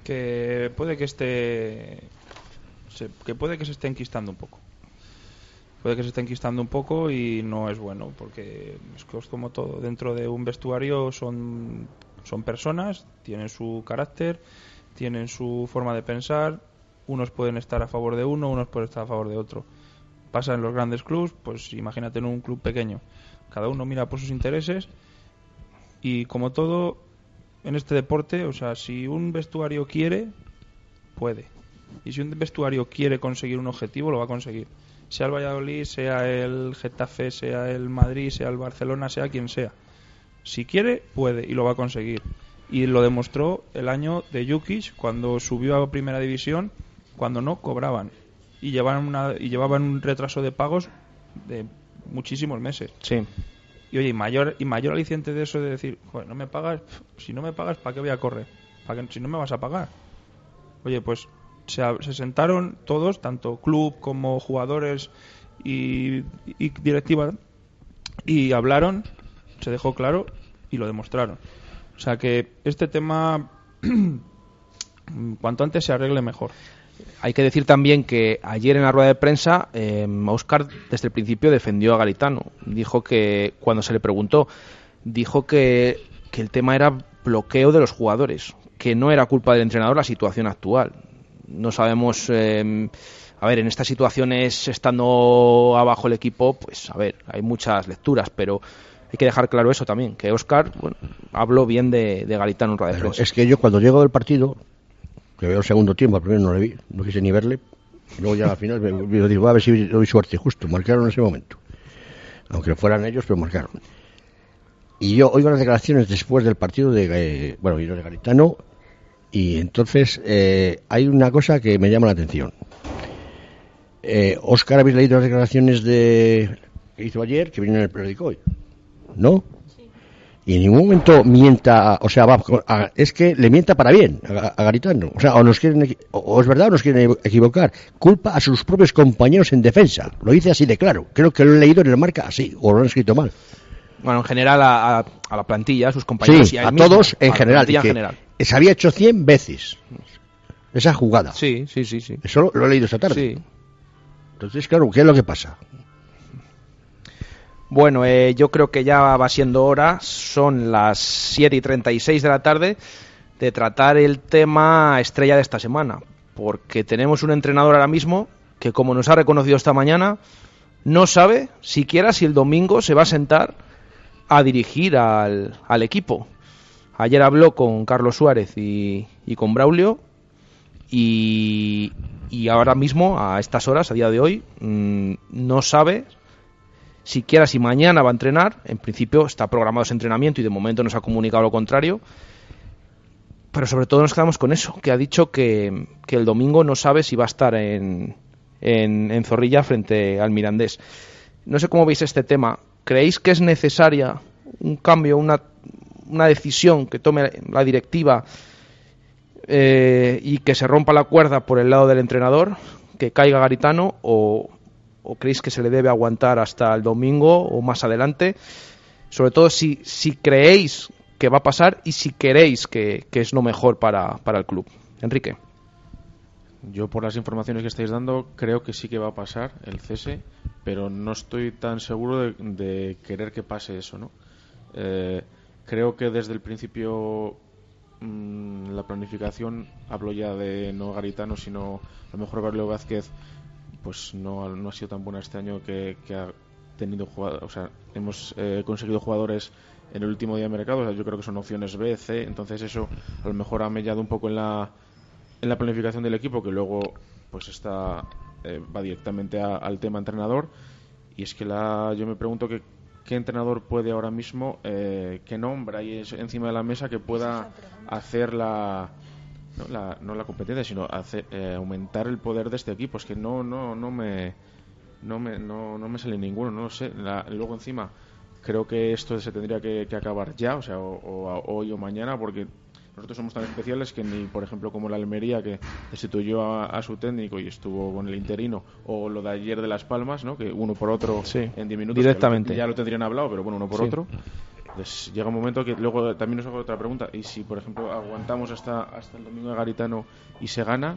que puede que esté se- que puede que se esté enquistando un poco puede que se esté enquistando un poco y no es bueno porque es que es como todo dentro de un vestuario son son personas tienen su carácter tienen su forma de pensar unos pueden estar a favor de uno unos pueden estar a favor de otro pasa en los grandes clubs pues imagínate en un club pequeño cada uno mira por sus intereses y como todo en este deporte, o sea, si un vestuario quiere, puede. Y si un vestuario quiere conseguir un objetivo, lo va a conseguir. Sea el Valladolid, sea el Getafe, sea el Madrid, sea el Barcelona, sea quien sea. Si quiere, puede y lo va a conseguir. Y lo demostró el año de Jukic cuando subió a primera división, cuando no cobraban. Y llevaban, una, y llevaban un retraso de pagos de muchísimos meses.
Sí.
Y oye, y mayor, y mayor aliciente de eso de decir, joder, no me pagas, si no me pagas, ¿para qué voy a correr? ¿Para qué, si no me vas a pagar. Oye, pues se, se sentaron todos, tanto club como jugadores y, y directiva, y hablaron, se dejó claro y lo demostraron. O sea que este tema cuanto antes se arregle mejor.
Hay que decir también que ayer en la rueda de prensa, eh, Oscar desde el principio defendió a Garitano. Dijo que, cuando se le preguntó, dijo que, que el tema era bloqueo de los jugadores, que no era culpa del entrenador la situación actual. No sabemos. eh, a ver, en estas situaciones, estando abajo el equipo, pues a ver, hay muchas lecturas, pero hay que dejar claro eso también, que Oscar bueno, habló bien de, de Garitano en rueda de prensa.
es que yo cuando llego del partido, que veo el segundo tiempo, al primero no le vi, no quise ni verle, y luego ya al final me, me digo, a ver si doy suerte, justo, marcaron en ese momento. Aunque fueran ellos, pero marcaron. Y yo oigo las declaraciones después del partido de, eh, bueno, de Garitano, y entonces eh, hay una cosa que me llama la atención. Eh, Oscar, ¿habéis leído las declaraciones de que hizo ayer, que viene en el periódico hoy? ¿No? Y en ningún momento mienta, o sea, va, a- es que le mienta para bien a, a Garitano. O sea, o nos quieren, o, es verdad o nos quieren equivocar. Culpa a sus propios compañeros en defensa. Lo dice así de claro. Creo que lo he leído en el marca así, o lo han escrito mal.
Bueno, en general a, a- a la plantilla, a sus compañeros
Sí,
y a,
todos en y
general.
Se había hecho 100 veces esa jugada.
Sí, sí, sí, sí.
Eso lo, lo he leído esta tarde.
Sí.
Entonces, claro, ¿qué es lo que pasa?
Bueno, eh, yo creo que ya va siendo hora, son las 7 y 36 de la tarde, de tratar el tema estrella de esta semana. Porque tenemos un entrenador ahora mismo que, como nos ha reconocido esta mañana, no sabe siquiera si el domingo se va a sentar a dirigir al, equipo. Ayer habló con Carlos Suárez y, con Braulio y, y ahora mismo, a estas horas, a día de hoy, mm, no sabe siquiera si mañana va a entrenar. En principio está programado ese entrenamiento y de momento nos ha comunicado lo contrario. Pero sobre todo nos quedamos con eso, que ha dicho que, el domingo no sabe si va a estar en, en, Zorrilla frente al Mirandés. No sé cómo veis este tema. ¿Creéis que es necesaria un cambio, una, una decisión que tome la directiva eh, y que se rompa la cuerda por el lado del entrenador, que caiga Garitano o, o creéis que se le debe aguantar hasta el domingo o más adelante? Sobre todo si, si creéis que va a pasar y si queréis que, que es lo mejor para, para el club. Enrique.
Yo por las informaciones que estáis dando creo que sí que va a pasar el cese, pero no estoy tan seguro de, de querer que pase eso, ¿no? Eh, creo que desde el principio mm, la planificación, hablo ya de no Garitano, sino a lo mejor Barrio Vázquez, pues no, no ha sido tan buena este año que, que ha tenido jugadores, o sea, hemos eh, conseguido jugadores en el último día de mercado, o sea, yo creo que son opciones B, C, entonces eso a lo mejor ha mellado un poco en la en la planificación del equipo que luego pues está eh, va directamente a- al tema entrenador y es que la yo me pregunto que qué entrenador puede ahora mismo eh, qué nombre hay es- encima de la mesa que pueda hacer la no la, no la competencia sino hacer, eh, aumentar el poder de este equipo es que no no no me no me no, no me sale ninguno no lo sé La- luego encima creo que esto se tendría que, que acabar ya o sea o, hoy o mañana porque nosotros somos tan especiales que ni, por ejemplo, como la Almería, que destituyó a, a su técnico y estuvo con el interino, o lo de ayer de Las Palmas, ¿no? que uno por otro
Sí,
en 10 minutos
directamente.
ya lo tendrían hablado, pero bueno, uno por
Sí.
otro. Entonces llega un momento que luego también nos hago otra pregunta. Y si, por ejemplo, aguantamos hasta, hasta el domingo de Garitano y se gana,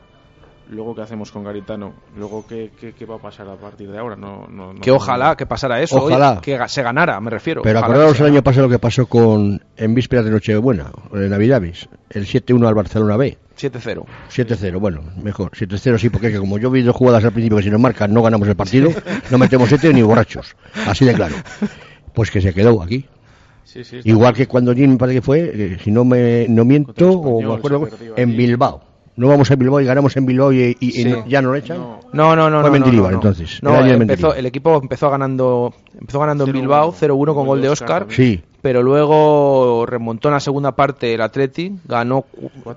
luego qué hacemos con Garitano? Luego qué, qué, qué va a pasar a partir de ahora? No, no, no
Que ojalá que pasara eso,
Ojalá.
oye, que se ganara, me refiero.
Pero acordaros el año pasado lo que pasó con en vísperas de Nochebuena, de Navidades, el 7-1 al Barcelona B.
7-0.
7-0, bueno, mejor. 7-0 sí, porque es que como yo vi dos jugadas al principio que si nos marcan no ganamos el partido, no metemos 7 ni borrachos. Así de claro. Pues que se quedó aquí.
Sí, sí, está
Igual que cuando Jim me parece que fue, eh, si no me no miento, o me acuerdo, en
allí.
Bilbao. No vamos a Bilbao y ganamos en Bilbao y, y- y
Sí.
no- ya no lo echan.
No.
No, no, no.
Fue
no,
Mendilibar,
no,
entonces.
No,
ayer
empezó,
Mendilibar.
el equipo empezó ganando, empezó ganando en
0-1,
Bilbao 0-1 con gol de Oscar.
Sí,
pero luego remontó en la segunda parte el Atleti, ganó,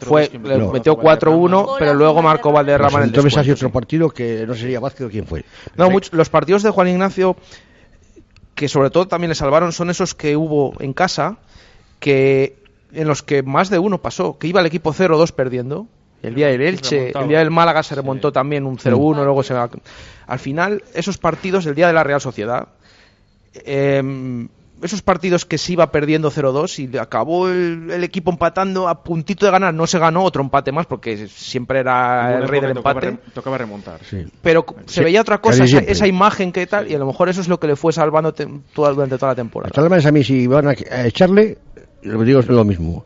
fue, le
metió
metió
Valderrama.
4-1,
Gol
pero luego
Valderrama.
marcó Valderrama
Pues
en el
entonces ha sido otro partido que no sería Vázquez o quién fue.
No, much- los partidos de Juan Ignacio que sobre todo también le salvaron son esos que hubo en casa, que en los que más de uno pasó, que iba el equipo 0-2 perdiendo. El día del Elche, el día del Málaga se remontó también un 0-1, luego se... Al final, esos partidos, el día de la Real Sociedad, em, esos partidos que se iba perdiendo 0-2 y acabó el, el equipo empatando a puntito de ganar. No se ganó otro empate más porque siempre era el rey del empate.
Tocaba, re- tocaba remontar.
Pero se
Sí,
veía otra cosa, esa, imagen que tal, y a lo mejor eso es lo que le fue salvando te- toda- durante toda la temporada.
Maneras, a mí si van a, a echarle, lo digo es lo mismo.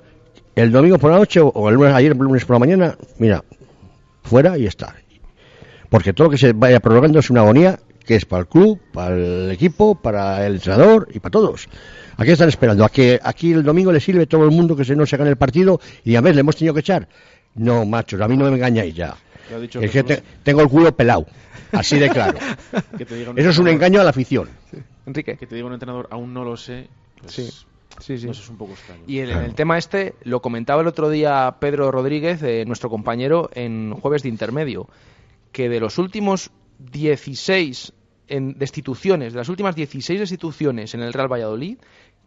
El domingo por la noche o- o el lunes, ayer el lunes por la mañana, mira, fuera y está. Porque todo lo que se vaya prorrogando es una agonía que es para el club, para el equipo, para el entrenador y para todos. Aquí están esperando. A que aquí el domingo le sirve todo el mundo que se no se gane el partido y a ver, le hemos tenido que echar. No, machos, a mí no me engañáis ya.
Dicho
Es que te- tengo el culo pelado. Así de claro.
Que te diga un
Eso es un engaño a la afición.
Enrique.
Que te diga un entrenador, aún no lo sé. pues,
Sí, sí, sí.
sé, es un poco extraño.
Y el, en el tema este lo comentaba el otro día Pedro Rodríguez, eh, nuestro compañero, en Jueves de Intermedio, que de los últimos 16 en destituciones, de las últimas 16 destituciones en el Real Valladolid,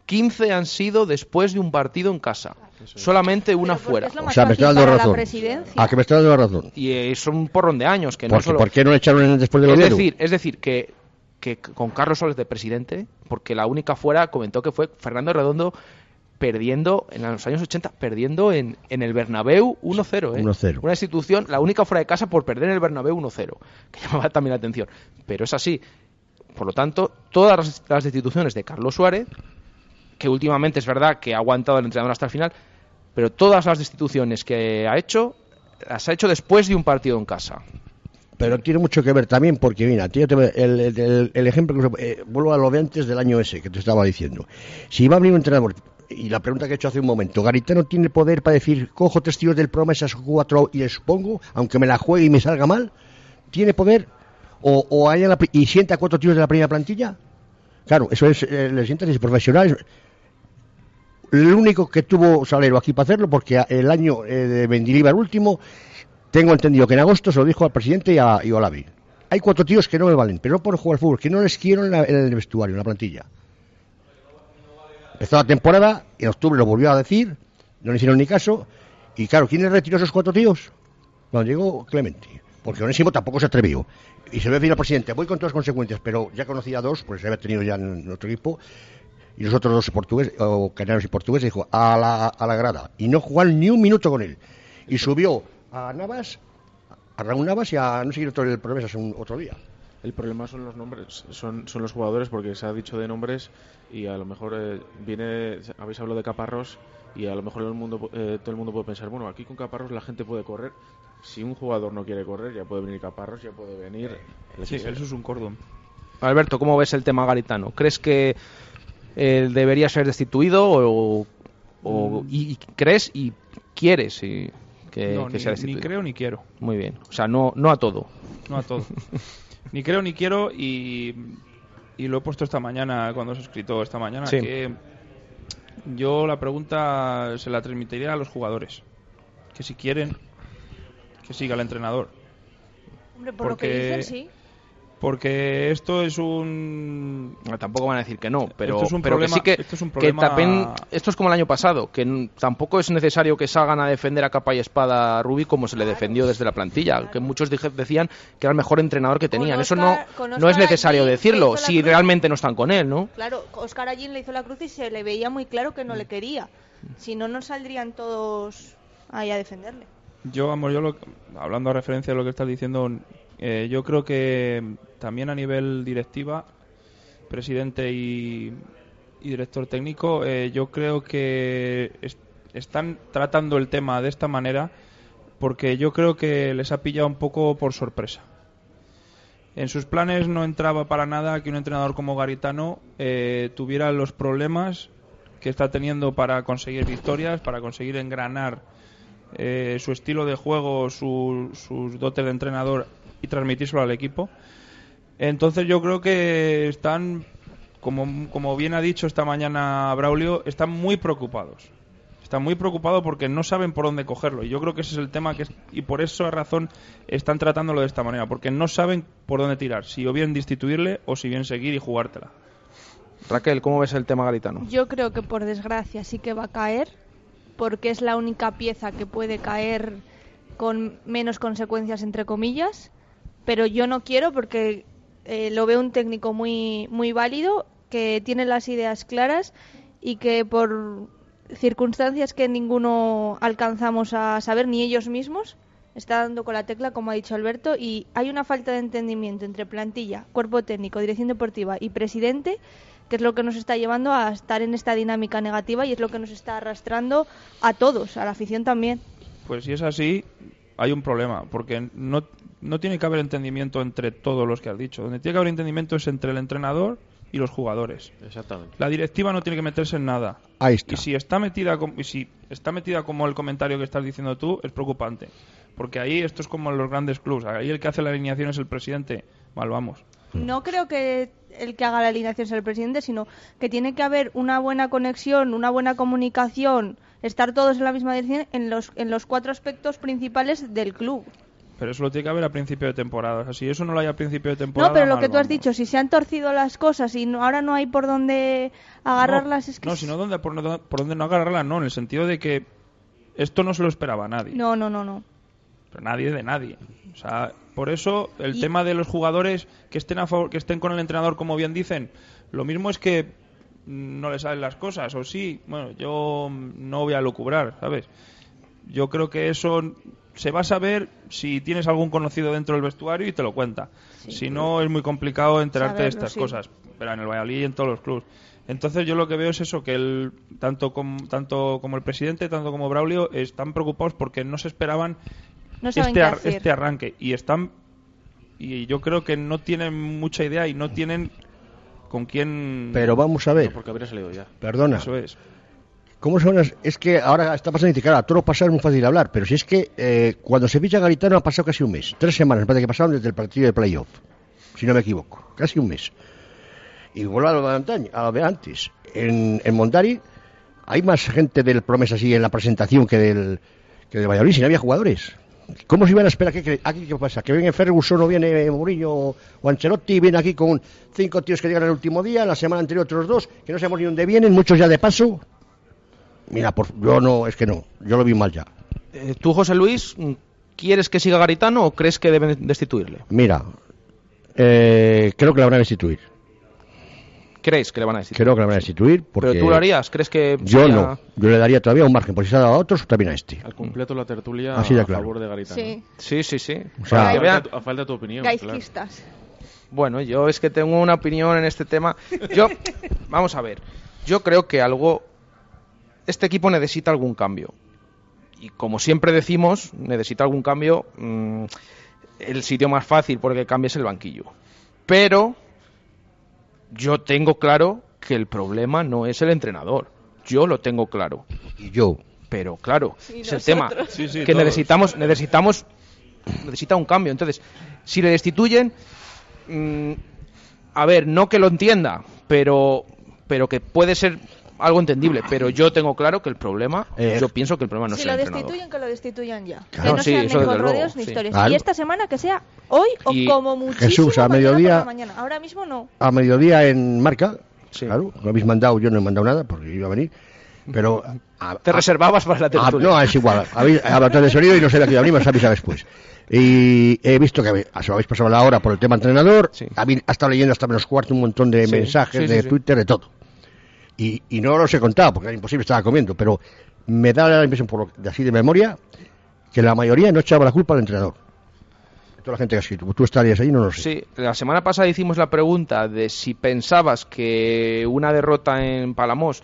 15 han sido después de un partido en casa. Solamente una fuera.
O sea, me está dando razón.
presidencia.
A que me está dando razón.
Y es un porrón de años que no solo...
¿Por qué no le echaron después del
es
gobierno?
decir, es decir que, que con Carlos Soles de presidente, porque la única fuera comentó que fue Fernando Redondo perdiendo en los años 80, perdiendo en, en el Bernabéu 1-0. ¿eh?
1-0.
Una institución, la única fuera de casa por perder en el Bernabéu 1-0, que llamaba también la atención. Pero es así. Por lo tanto, todas las, destituciones de Carlos Suárez, que últimamente es verdad que ha aguantado el entrenador hasta el final, pero todas las destituciones que ha hecho, las ha hecho después de un partido en casa.
Pero tiene mucho que ver también porque, mira, tío, el, el- el- el ejemplo, que eh, vuelvo a lo de antes del año ese que te estaba diciendo. Si va a venir un entrenador, y la pregunta que he hecho hace un momento, Garitano tiene poder para decir, cojo tres tiros del programa, esas cuatro y les pongo, aunque me la juegue y me salga mal, ¿tiene poder? ¿O, o haya la y sienta cuatro tiros de la primera plantilla? Claro, eso es, eh, le sientan y profesionales. El único que tuvo salero aquí para hacerlo, porque el año eh, de Mendilibar último, tengo entendido que en agosto se lo dijo al presidente y a, y. Hay cuatro tíos que no me valen, pero no por jugar fútbol, que no les quiero en, la- en el vestuario, en la plantilla. Empezó la temporada, en octubre lo volvió a decir, no le hicieron ni caso, y claro, ¿quién le retiró esos cuatro tíos? Cuando llegó Clemente, porque Onésimo tampoco se atrevió. Y se lo decir al presidente, voy con todas las consecuencias, pero ya conocía a dos, pues se había tenido ya en otro equipo, y los otros dos portugueses, o canarios y portugueses, dijo, a la, a la grada. Y no jugaron ni un minuto con él. Y subió a Navas, a Raúl Navas y a no sé quién otro el promesas un, otro día.
El problema son los nombres, son, son los jugadores, porque se ha dicho de nombres y a lo mejor eh, viene, habéis hablado de Caparrós y a lo mejor el mundo, eh, todo el mundo puede pensar, bueno, aquí con Caparrós la gente puede correr. Si un jugador no quiere correr, ya puede venir Caparrós, ya puede venir.
Sí, eso es un cordón.
Alberto, ¿cómo ves el tema Garitano? ¿Crees que eh, debería ser destituido o, o- y, y crees y quieres y que,
no,
que
ni,
sea
ni
destituido?
creo ni quiero.
Muy bien. O sea, no, no a todo.
No a todo. ni creo ni quiero y, y lo he puesto esta mañana cuando os he escrito esta mañana
Sí.
que yo la pregunta se la transmitiría a los jugadores. Que si quieren que siga el entrenador.
Hombre, por lo que
Porque-
dicen, sí.
Porque esto es un...
No, Tampoco van a decir que no, pero,
Esto es un
pero
problema-
que sí que,
esto es un
que
problema-
también- esto es como el año pasado, que tampoco es necesario que salgan a defender a capa y espada a Rubi como se le defendió desde la plantilla, que muchos dije- decían que era el mejor entrenador que tenían. Eso no, no es necesario decirlo, si
cruz.
realmente no están con él, ¿no?
Claro, Oscar Allín le hizo la cruz y se le veía muy claro que no le quería. Si no, no saldrían todos ahí a defenderle.
Yo, vamos, yo lo, hablando a referencia de lo que estás diciendo, eh, yo creo que también a nivel directiva, presidente y, director técnico, eh, yo creo que es- están tratando el tema de esta manera porque yo creo que les ha pillado un poco por sorpresa. En sus planes no entraba para nada que un entrenador como Garitano eh, tuviera los problemas que está teniendo para conseguir victorias, para conseguir engranar eh, su estilo de juego, su- sus dotes de entrenador y transmitírselo al equipo. Entonces yo creo que están, como, como bien ha dicho esta mañana Braulio, están muy preocupados. Están muy preocupados porque no saben por dónde cogerlo. Y yo creo que ese es el tema que es- y por esa razón están tratándolo de esta manera, porque no saben por dónde tirar, si o bien destituirle o si bien seguir y jugártela.
Raquel, ¿cómo ves el tema Garitano?
Yo creo que por desgracia sí que va a caer, porque es la única pieza que puede caer con menos consecuencias, entre comillas. Pero yo no quiero porque eh, lo veo un técnico muy, muy válido que tiene las ideas claras y que por circunstancias que ninguno alcanzamos a saber, ni ellos mismos, está dando con la tecla, como ha dicho Alberto, y hay una falta de entendimiento entre plantilla, cuerpo técnico, dirección deportiva y presidente, que es lo que nos está llevando a estar en esta dinámica negativa y es lo que nos está arrastrando a todos, a la afición también.
Pues si es así, hay un problema, porque no, no tiene que haber entendimiento entre todos los que has dicho. Donde tiene que haber entendimiento es entre el entrenador y los jugadores.
Exactamente.
La directiva no tiene que meterse en nada.
Ahí está.
Y si está metida, com- y si está metida como el comentario que estás diciendo tú, es preocupante. Porque ahí esto es como en los grandes clubs. Ahí el que hace la alineación es el presidente. Mal vamos.
No creo que el que haga la alineación sea el presidente, sino que tiene que haber una buena conexión, una buena comunicación, estar todos en la misma dirección en los, en los cuatro aspectos principales del club.
Pero eso lo tiene que haber a principio de temporada. O sea, si eso no lo hay a principio de temporada.
No, pero lo que tú has dicho, si se han torcido las cosas y no- ahora no hay por dónde agarrarlas,
no,
es que...
No, sino donde, por, por donde no agarrarla, no. En el sentido de que esto no se lo esperaba nadie.
No, no, no, no.
Pero nadie de nadie. O sea, por eso el
Y-
tema de los jugadores que estén a favor, que estén con el entrenador, como bien dicen, lo mismo es que no le salen las cosas, o sí, bueno, yo no voy a lucubrar, ¿sabes? Yo creo que eso se va a saber si tienes algún conocido dentro del vestuario y te lo cuenta. Si no, es muy complicado enterarte de estas
sí.
cosas. Pero en el Valladolid y en todos los clubes. Entonces yo lo que veo es eso, que el, tanto, com- tanto como el presidente, tanto como Braulio, están preocupados porque no se esperaban
No
este, ar- este arranque. Y están y yo creo que no tienen mucha idea y no tienen con quién...
Pero vamos a ver,
Porque habría salido ya.
perdona.
Eso es.
¿Cómo son las- Es que ahora está pasando y dice, claro, a todos es muy fácil hablar, pero si es que eh, cuando se ficha Garitano ha pasado casi un mes, tres semanas, me parece que pasaron desde el partido de playoff, si no me equivoco, casi un mes. Y vuelvo a lo de, antaño- a lo antes. En, en Mondari hay más gente del Promesa así en la presentación que del, que del Valladolid, si no había jugadores. ¿Cómo se iban a esperar? ¿Qué, aquí qué pasa? ¿Que viene Ferguson o viene Mourinho o, Ancelotti? Viene aquí con cinco tíos que llegan el último día, la semana anterior otros dos, que no sabemos ni dónde vienen, muchos ya de paso. Mira, por, yo no, es que no, yo lo vi mal ya.
Eh, ¿Tú, José Luis, quieres que siga Garitano o crees que deben destituirle?
Mira, eh, creo que la van a destituir.
¿Crees que le van a destituir?
Creo que la van a destituir porque
¿Pero tú lo harías? ¿Crees que
yo
sería-
no. Yo le daría todavía un margen, por si se ha dado a otros, también a este.
Al completo la tertulia
Así de
a
claro.
favor de Garitano.
Sí,
Sí, sí, sí.
O sea,
a,
vean-
falta, tu- a falta de tu opinión. claro.
Bueno, yo es que tengo una opinión en este tema. Yo, vamos a ver, yo creo que algo, este equipo necesita algún cambio. Y como siempre decimos, necesita algún cambio. mm, el sitio más fácil porque cambie es el banquillo. Pero yo tengo claro que el problema no es el entrenador. Yo lo tengo claro.
Y yo,
Pero claro,
Y
es el tema.
Sí, sí,
que
todos.
necesitamos, necesitamos, necesita un cambio. Entonces, si le destituyen, mm, a ver, no que lo entienda, pero, pero que puede ser algo entendible. Pero yo tengo claro que el problema,
Eh,
yo pienso que el problema no
si
es
lo
el entrenador.
destituyen, que lo destituyan ya.
Claro,
que no
sí,
sean
eso
ni
desde luego,
rodeos ni
sí.
historias.
Claro.
Y esta semana que sea hoy o
Y-
como muchísimo
Jesús, a mediodía-
la mañana. Ahora mismo no.
a mediodía en marca,
Sí.
claro, lo habéis mandado, yo no he mandado nada porque iba a venir, pero... a-
Te
a-
reservabas para la tertulia.
no, es igual. Habéis hablado de sonido y no sabía que iba a venir, me os avisado después. Y he visto que os habéis pasado la hora por el tema entrenador.
Sí.
Habéis ha estado leyendo hasta menos cuarto un montón de
Sí,
mensajes
sí, sí,
de
sí.
Twitter, de todo. Y, y no los he contado porque era imposible, estaba comiendo. Pero me da la impresión, por lo- de así de memoria, que la mayoría no echaba la culpa al entrenador. Toda la gente que ha escrito. Tú estarías ahí, no lo sé.
Sí, la semana pasada hicimos la pregunta de si pensabas que una derrota en Palamos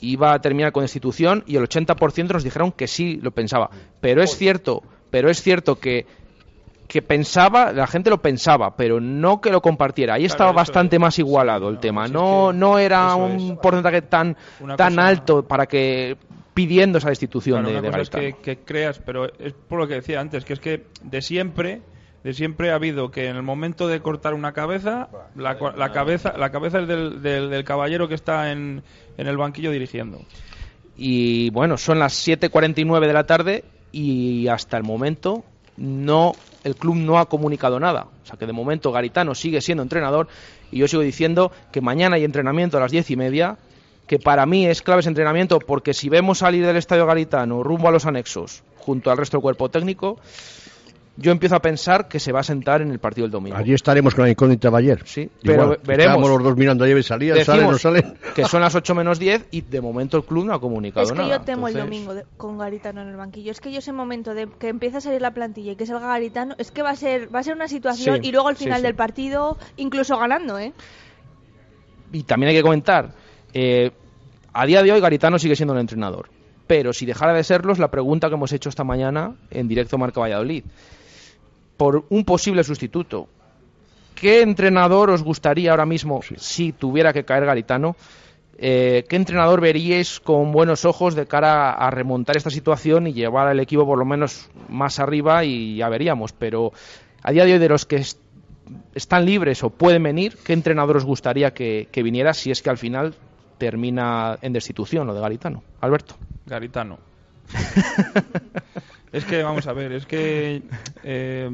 iba a terminar con destitución y el 80% nos dijeron que sí lo pensaba. Pero es cierto, pero es cierto que que pensaba, la gente lo pensaba, pero no que lo compartiera. Ahí estaba bastante
es.
más igualado
Sí,
el
no,
tema. No, no era un
es.
porcentaje tan,
Una
tan
cosa-
alto para que pidiendo esa destitución
Claro,
de,
una
de
cosa es que, que creas, pero es por lo que decía antes, que es que de siempre, de siempre ha habido que en el momento de cortar una cabeza, la, la cabeza, la cabeza es del, del- del caballero que está en, en el banquillo dirigiendo.
Y bueno, son las 7.49 de la tarde y hasta el momento no el club no ha comunicado nada. O sea que de momento Garitano sigue siendo entrenador y yo sigo diciendo que mañana hay entrenamiento a las diez y media, que para mí es clave ese entrenamiento porque si vemos salir del estadio Garitano rumbo a los anexos junto al resto del cuerpo técnico, yo empiezo a pensar que se va a sentar en el partido del domingo.
Allí estaremos con la incógnita Bayer.
Sí, pero veremos.
Estamos los dos mirando ayer, salía, sale, no sale.
Que son las 8 menos 10 y de momento el club no ha comunicado
Es que
nada.
yo temo el domingo de- con Garitano en el banquillo. Es que yo ese momento de que empieza a salir la plantilla y que salga Garitano, es que va a ser va a ser una situación
Sí,
y luego al final
sí.
del partido incluso ganando, ¿eh?
Y también hay que comentar, eh, a día de hoy Garitano sigue siendo el entrenador. Pero si dejara de serlo, es la pregunta que hemos hecho esta mañana en directo Marca Valladolid. Por un posible sustituto. ¿Qué entrenador os gustaría ahora mismo, si tuviera que caer Garitano? eh, ¿Qué entrenador veríais con buenos ojos de cara a remontar esta situación y llevar al equipo por lo menos más arriba? Y ya veríamos. Pero a día de hoy, de los que est- están libres o pueden venir, ¿qué entrenador os gustaría que, que viniera si es que al final termina en destitución lo de Garitano? Alberto.
Garitano. es que, vamos a ver, es que. eh,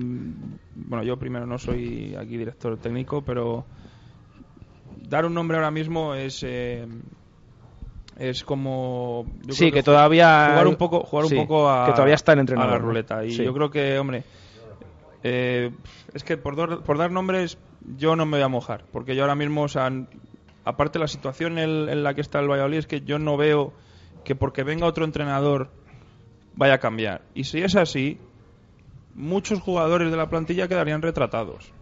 bueno, yo primero no soy aquí director técnico, pero. Dar un nombre ahora mismo es. eh, es como. yo
Sí,
creo
que todavía-
Jugar un poco, jugar
sí,
un poco a.
que todavía está el entrenador,
A la ruleta. Y
Sí.
yo creo que, hombre. eh, es que por, dar- por dar nombres, yo no me voy a mojar. Porque yo ahora mismo, o sea, aparte la situación en, en la que está el Valladolid, es que yo no veo que porque venga otro entrenador vaya a cambiar. Y si es así, muchos jugadores de la plantilla quedarían retratados.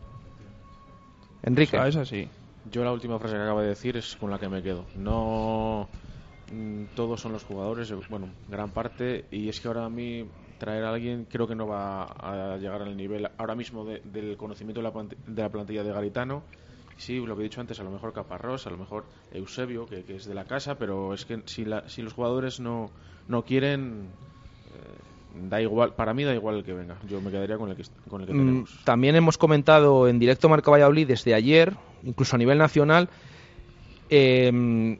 Enrique.
O sea, es así.
Yo la última frase que acaba de decir es con la que me quedo. No mm, todos son los jugadores, eh, bueno, gran parte, y es que ahora a mí traer a alguien creo que no va a llegar al nivel ahora mismo de- del conocimiento de la, plant- de la plantilla de Garitano. Sí, lo que he dicho antes, a lo mejor Caparrós, a lo mejor Eusebio, que, que es de la casa, pero es que si, la- si los jugadores no, no quieren, da igual, para mí da igual el que venga. Yo me quedaría con el que, con el que
Mm,
tenemos.
También hemos comentado en directo Marca Valladolid desde ayer, incluso a nivel nacional, eh,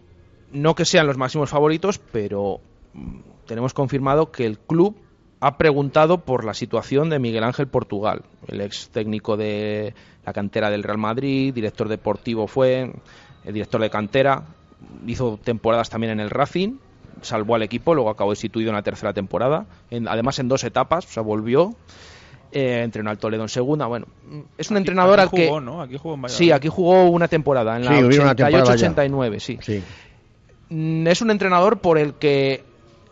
no que sean los máximos favoritos, pero mm, tenemos confirmado que el club ha preguntado por la situación de Miguel Ángel Portugal, el ex técnico de la cantera del Real Madrid, director deportivo fue, el director de cantera, hizo temporadas también en el Racing, salvó al equipo, luego acabó destituido en la tercera temporada, en- además en dos etapas, o sea, volvió, eh, entrenó al Toledo en segunda, bueno, es un
Aquí-
entrenador
aquí
al que...
jugó, ¿no? Aquí jugó en Valladolid.
Sí, aquí jugó una temporada, en la
Sí, hubo una temporada ya.
88-89, sí.
Sí.
Mm, es un entrenador por el que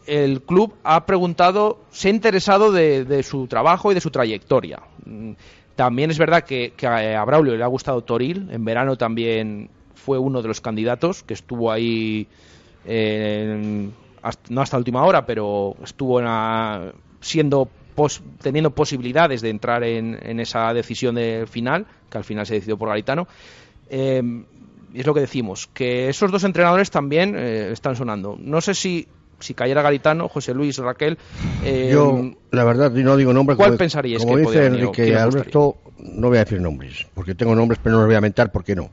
el club ha preguntado, se ha interesado de, de su trabajo y de su trayectoria. Mm, También es verdad que, que a Braulio le ha gustado Toril, en verano también fue uno de los candidatos que estuvo ahí, eh, hasta- no hasta la última hora, pero estuvo en siendo pos- teniendo posibilidades de entrar en, en esa decisión de final, que al final se decidió por Garitano. Eh, y es lo que decimos, que esos dos entrenadores también eh, están sonando. No sé si, si cayera Garitano, José Luis, Raquel. eh,
Yo, la verdad, no digo nombres.
¿Cuál
como-
pensaríais
Como
que
dice
podía
Enrique Alberto, no voy a decir nombres, porque tengo nombres, pero no los voy a mentar porque no.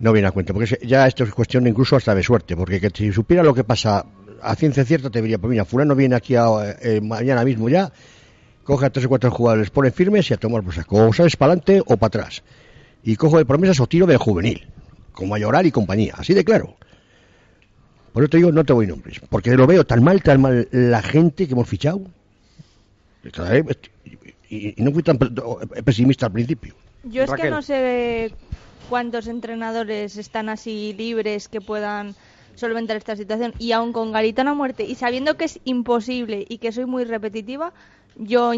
No viene a cuenta, porque ya esto es cuestión incluso hasta de suerte, porque que si supiera lo que pasa a ciencia cierta te diría, pues mira, fulano viene aquí a- eh, mañana mismo ya, coge a tres o cuatro jugadores, pone firmes y a tomar por saco, o sabes para adelante o para atrás. Y cojo de promesas o tiro de juvenil, con Mayoral y compañía, así de claro. Por eso te digo, no te voy nombres, porque lo veo tan mal, tan mal la gente que hemos fichado. y, no fui tan pe- pesimista al principio.
Yo es que no sé cuántos entrenadores están así libres que puedan solventar esta situación y aún con Garitano a muerte y sabiendo que es imposible y que soy muy repetitiva, yo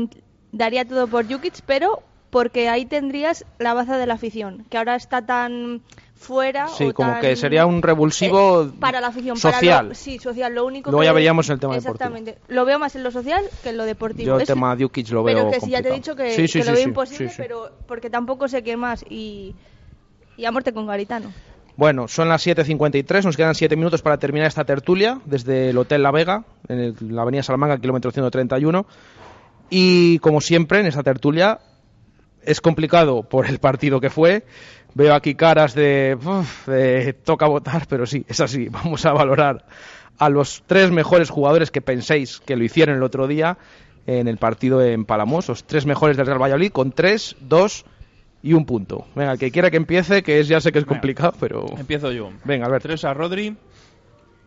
daría todo por Jukic, pero porque ahí tendrías la baza de la afición, que ahora está tan fuera
Sí,
o
como
tan-
que sería un revulsivo
eh, para la afición para
social.
lo- sí, social, lo único
Luego
que
ya veríamos el tema deportivo.
Exactamente. Lo veo más en lo social que en lo deportivo.
Yo el
Es-
tema de Jukic lo veo
pero que sí, ya te he
complicado.
dicho que,
Sí, sí,
que
sí,
lo veo
sí,
imposible,
sí, sí.
pero porque tampoco sé qué más y, y a muerte con Garitano.
Bueno, son las 7.53, nos quedan 7 minutos para terminar esta tertulia desde el Hotel La Vega, en la Avenida Salamanca, kilómetro 131. Y como siempre, en esta tertulia es complicado por el partido que fue. Veo aquí caras de, "Uf, de toca votar, pero sí, es así. Vamos a valorar a los tres mejores jugadores que penséis que lo hicieron el otro día en el partido en Palamos, los tres mejores del Real Valladolid, con tres, dos y un punto. Venga, el que quiera que empiece, que es, ya sé que es
Venga.
complicado, pero...
Empiezo yo.
Venga, Alberto.
Tres a Rodri,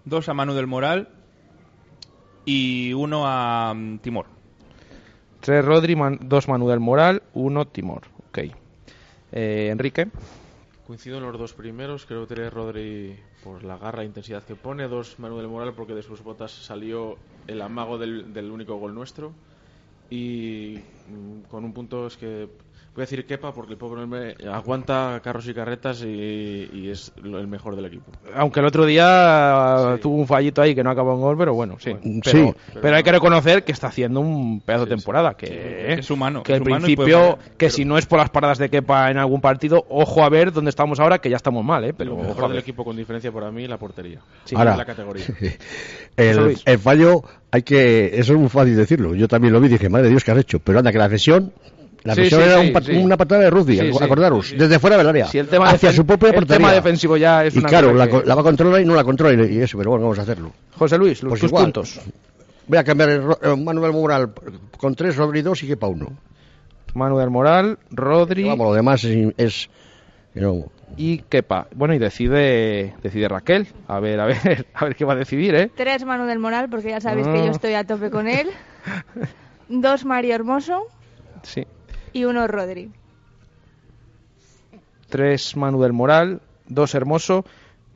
dos a Manu del Moral y uno a mm, Timor.
Tres Rodri, man- dos Manu del Moral, uno Timor. Ok. Eh, Enrique.
Coincido en los dos primeros, creo que tres Rodri por la garra e intensidad que pone, dos Manuel Moral porque de sus botas salió el amago del, del único gol nuestro y mm, con un punto es que voy a decir Kepa porque el pobre hombre aguanta carros y carretas y, y es lo- el mejor del equipo.
Aunque el otro día tuvo un fallito ahí que no acabó en gol, pero bueno, sí.
Sí.
Pero, pero hay que reconocer que está haciendo un pedazo de temporada. Que,
es humano,
Que al
humano
principio, que si no es por las paradas de Kepa en algún partido, ojo a ver dónde estamos ahora, que ya estamos mal, ¿eh? Pero
lo mejor del equipo con diferencia para mí la portería.
Sí,
Ahora,
es la categoría.
El, fallo, hay que. Eso es muy fácil decirlo. Yo también lo vi y dije, madre de Dios, ¿qué has hecho? Pero anda, que la cesión. La
Sí,
cesión
sí,
era
sí,
un pat-
sí.
una patada de rugby,
Sí, sí.
acordaros, desde fuera del área.
El tema,
hacia su propia
el
portería.
tema defensivo ya es
y
una
claro, la,
que-
la va a controlar y no la controla y eso, pero bueno, vamos a hacerlo.
José Luis, los,
Pues
tus
igual.
puntos.
Voy a cambiar el, ro- eh, Manuel Moral con tres sobre dos y que para uno.
Manu del Moral, Rodri
Vamos, lo demás es. es no,
y Kepa. Bueno, y decide decide Raquel. A ver, a ver, a ver qué va a decidir, ¿eh?
Tres Manu del Moral, porque ya sabéis que
Ah.
yo estoy a tope con él. Dos Mario Hermoso
Sí.
Y uno Rodri.
Tres Manu del Moral, dos Hermoso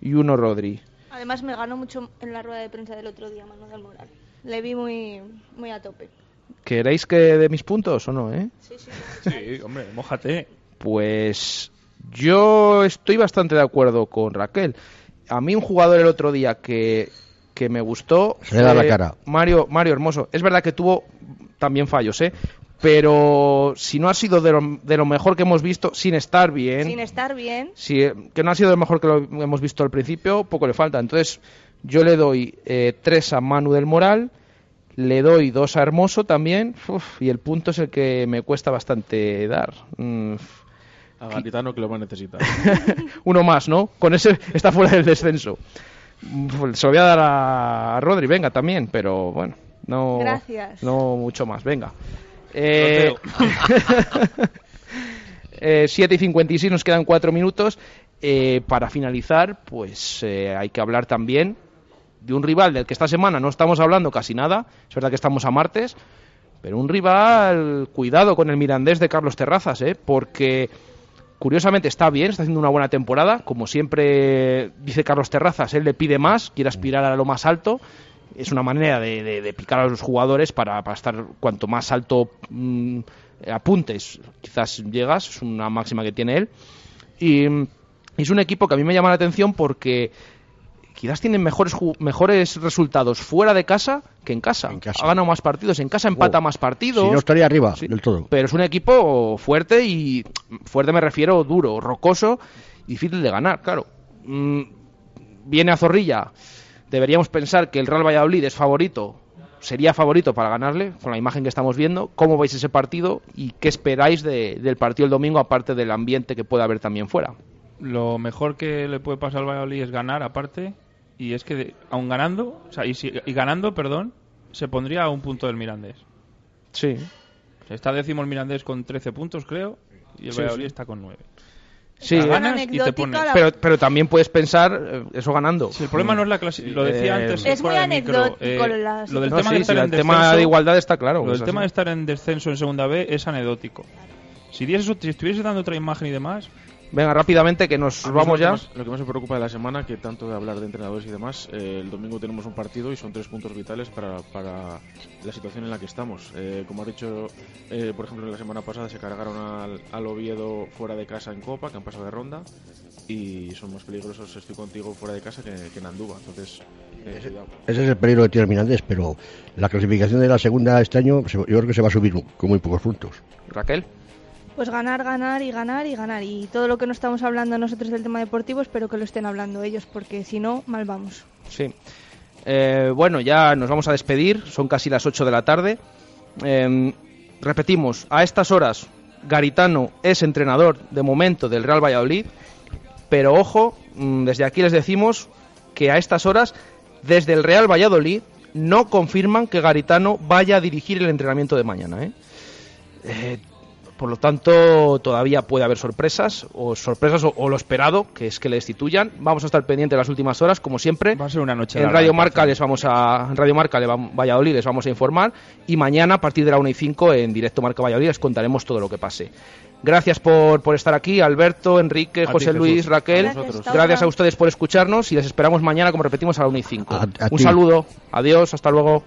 y uno Rodri.
Además me ganó mucho en la rueda de prensa del otro día Manu del Moral. Le vi muy, muy a tope.
¿Queréis que de mis puntos o no, eh?
Sí, sí.
Sí, hombre, mójate.
Pues yo estoy bastante de acuerdo con Raquel. A mí un jugador el otro día que, que me gustó
Se le da la cara.
Mario, Mario Hermoso. Es verdad que tuvo también fallos, ¿eh? Pero si no ha sido de lo, de lo mejor que hemos visto, sin estar bien,
Sin estar bien.
si, eh, que no ha sido lo mejor que lo hemos visto al principio, poco le falta. Entonces yo le doy eh, tres a Manu del Moral, le doy dos a Hermoso también, uf, y el punto es el que me cuesta bastante dar. Mm,
A Garitano que lo va a necesitar.
uno más, ¿no? Con ese está fuera del descenso. Mm, Se lo voy a dar a, a Rodri, venga, también, pero bueno, no,
Gracias.
no mucho más, venga. Eh, eh, 7 y 56, nos quedan 4 minutos. Eh, para finalizar, pues eh, hay que hablar también de un rival del que esta semana no estamos hablando casi nada. Es verdad que estamos a martes, pero un rival, cuidado con el Mirandés de Carlos Terrazas, ¿eh? porque curiosamente está bien, está haciendo una buena temporada. Como siempre dice Carlos Terrazas, él le pide más, quiere aspirar a lo más alto. Es una manera de, de- de picar a los jugadores para, para estar cuanto más alto mm, apuntes, quizás llegas, es una máxima que tiene él. Y es un equipo que a mí me llama la atención porque quizás tienen mejores mejores resultados fuera de casa que en casa.
En casa.
Ha ganado más partidos, en casa empata más partidos.
Si no estaría arriba
Sí.
del todo.
Pero es un equipo fuerte y fuerte me refiero duro, rocoso, y difícil de ganar, claro. Mm, viene a Zorrilla. Deberíamos pensar que el Real Valladolid es favorito, sería favorito para ganarle, con la imagen que estamos viendo. ¿Cómo veis ese partido y qué esperáis de- del partido el domingo, aparte del ambiente que puede haber también fuera?
Lo mejor que le puede pasar al Valladolid es ganar, aparte. Y es que, de- aun ganando, o sea, y, si- y ganando, perdón, se pondría a un punto del Mirandés.
Sí.
Está décimo el Mirandés con 13 puntos, creo, y el
Sí,
Valladolid
sí.
está con 9.
Sí,
Ganas y te pones.
la-
pero, pero también puedes pensar eh, eso ganando.
Si el problema no es la clase, lo decía
Eh,
antes
Es
fuera
muy anecdótico
eh,
la
lo del
No,
tema
sí,
de estar en
el tema
descenso-
de igualdad está claro.
Lo del tema
así.
de estar en descenso en segunda B es anecdótico. Si, dieses- si estuviese dando otra imagen y demás,
Venga, rápidamente que nos vamos ya.
Que más, lo que más me preocupa de la semana, que tanto de hablar de entrenadores y demás, eh, el domingo tenemos un partido y son tres puntos vitales para, para la situación en la que estamos. Eh, como has dicho, eh, por ejemplo, la semana pasada se cargaron al, al Oviedo fuera de casa en Copa, que han pasado de ronda, y son más peligrosos, estoy contigo, fuera de casa que, que en Andúba. Entonces, eh, cuidado.
Ese es el peligro el Mirandés, pero la clasificación de la segunda este año yo creo que se va a subir con muy pocos puntos.
Raquel.
Pues ganar, ganar y ganar y ganar. Y todo lo que no estamos hablando nosotros del tema deportivo, espero que lo estén hablando ellos, porque si no, mal vamos.
Sí. Eh, bueno, ya nos vamos a despedir. Son casi las 8 de la tarde. Eh, repetimos, a estas horas, Garitano es entrenador de momento del Real Valladolid. Pero ojo, mm, desde aquí les decimos que a estas horas, desde el Real Valladolid, no confirman que Garitano vaya a dirigir el entrenamiento de mañana. ¿eh? Eh, Por lo tanto, todavía puede haber sorpresas, o sorpresas o, o lo esperado, que es que le destituyan. Vamos a estar pendientes de las últimas horas, como siempre.
Va a ser una noche
En
larga,
Radio Marca les vamos a en Radio Marca le vam- Valladolid les vamos a informar y mañana a partir de la 1 y 5 en directo Marca Valladolid les contaremos todo lo que pase. Gracias por, por estar aquí, Alberto, Enrique,
A
José. Luis, Raquel.
A.
Gracias,
Gracias a ustedes por escucharnos y les esperamos mañana, como repetimos, a la 1 y 5.
A- a
Un
ti.
saludo, adiós, hasta luego.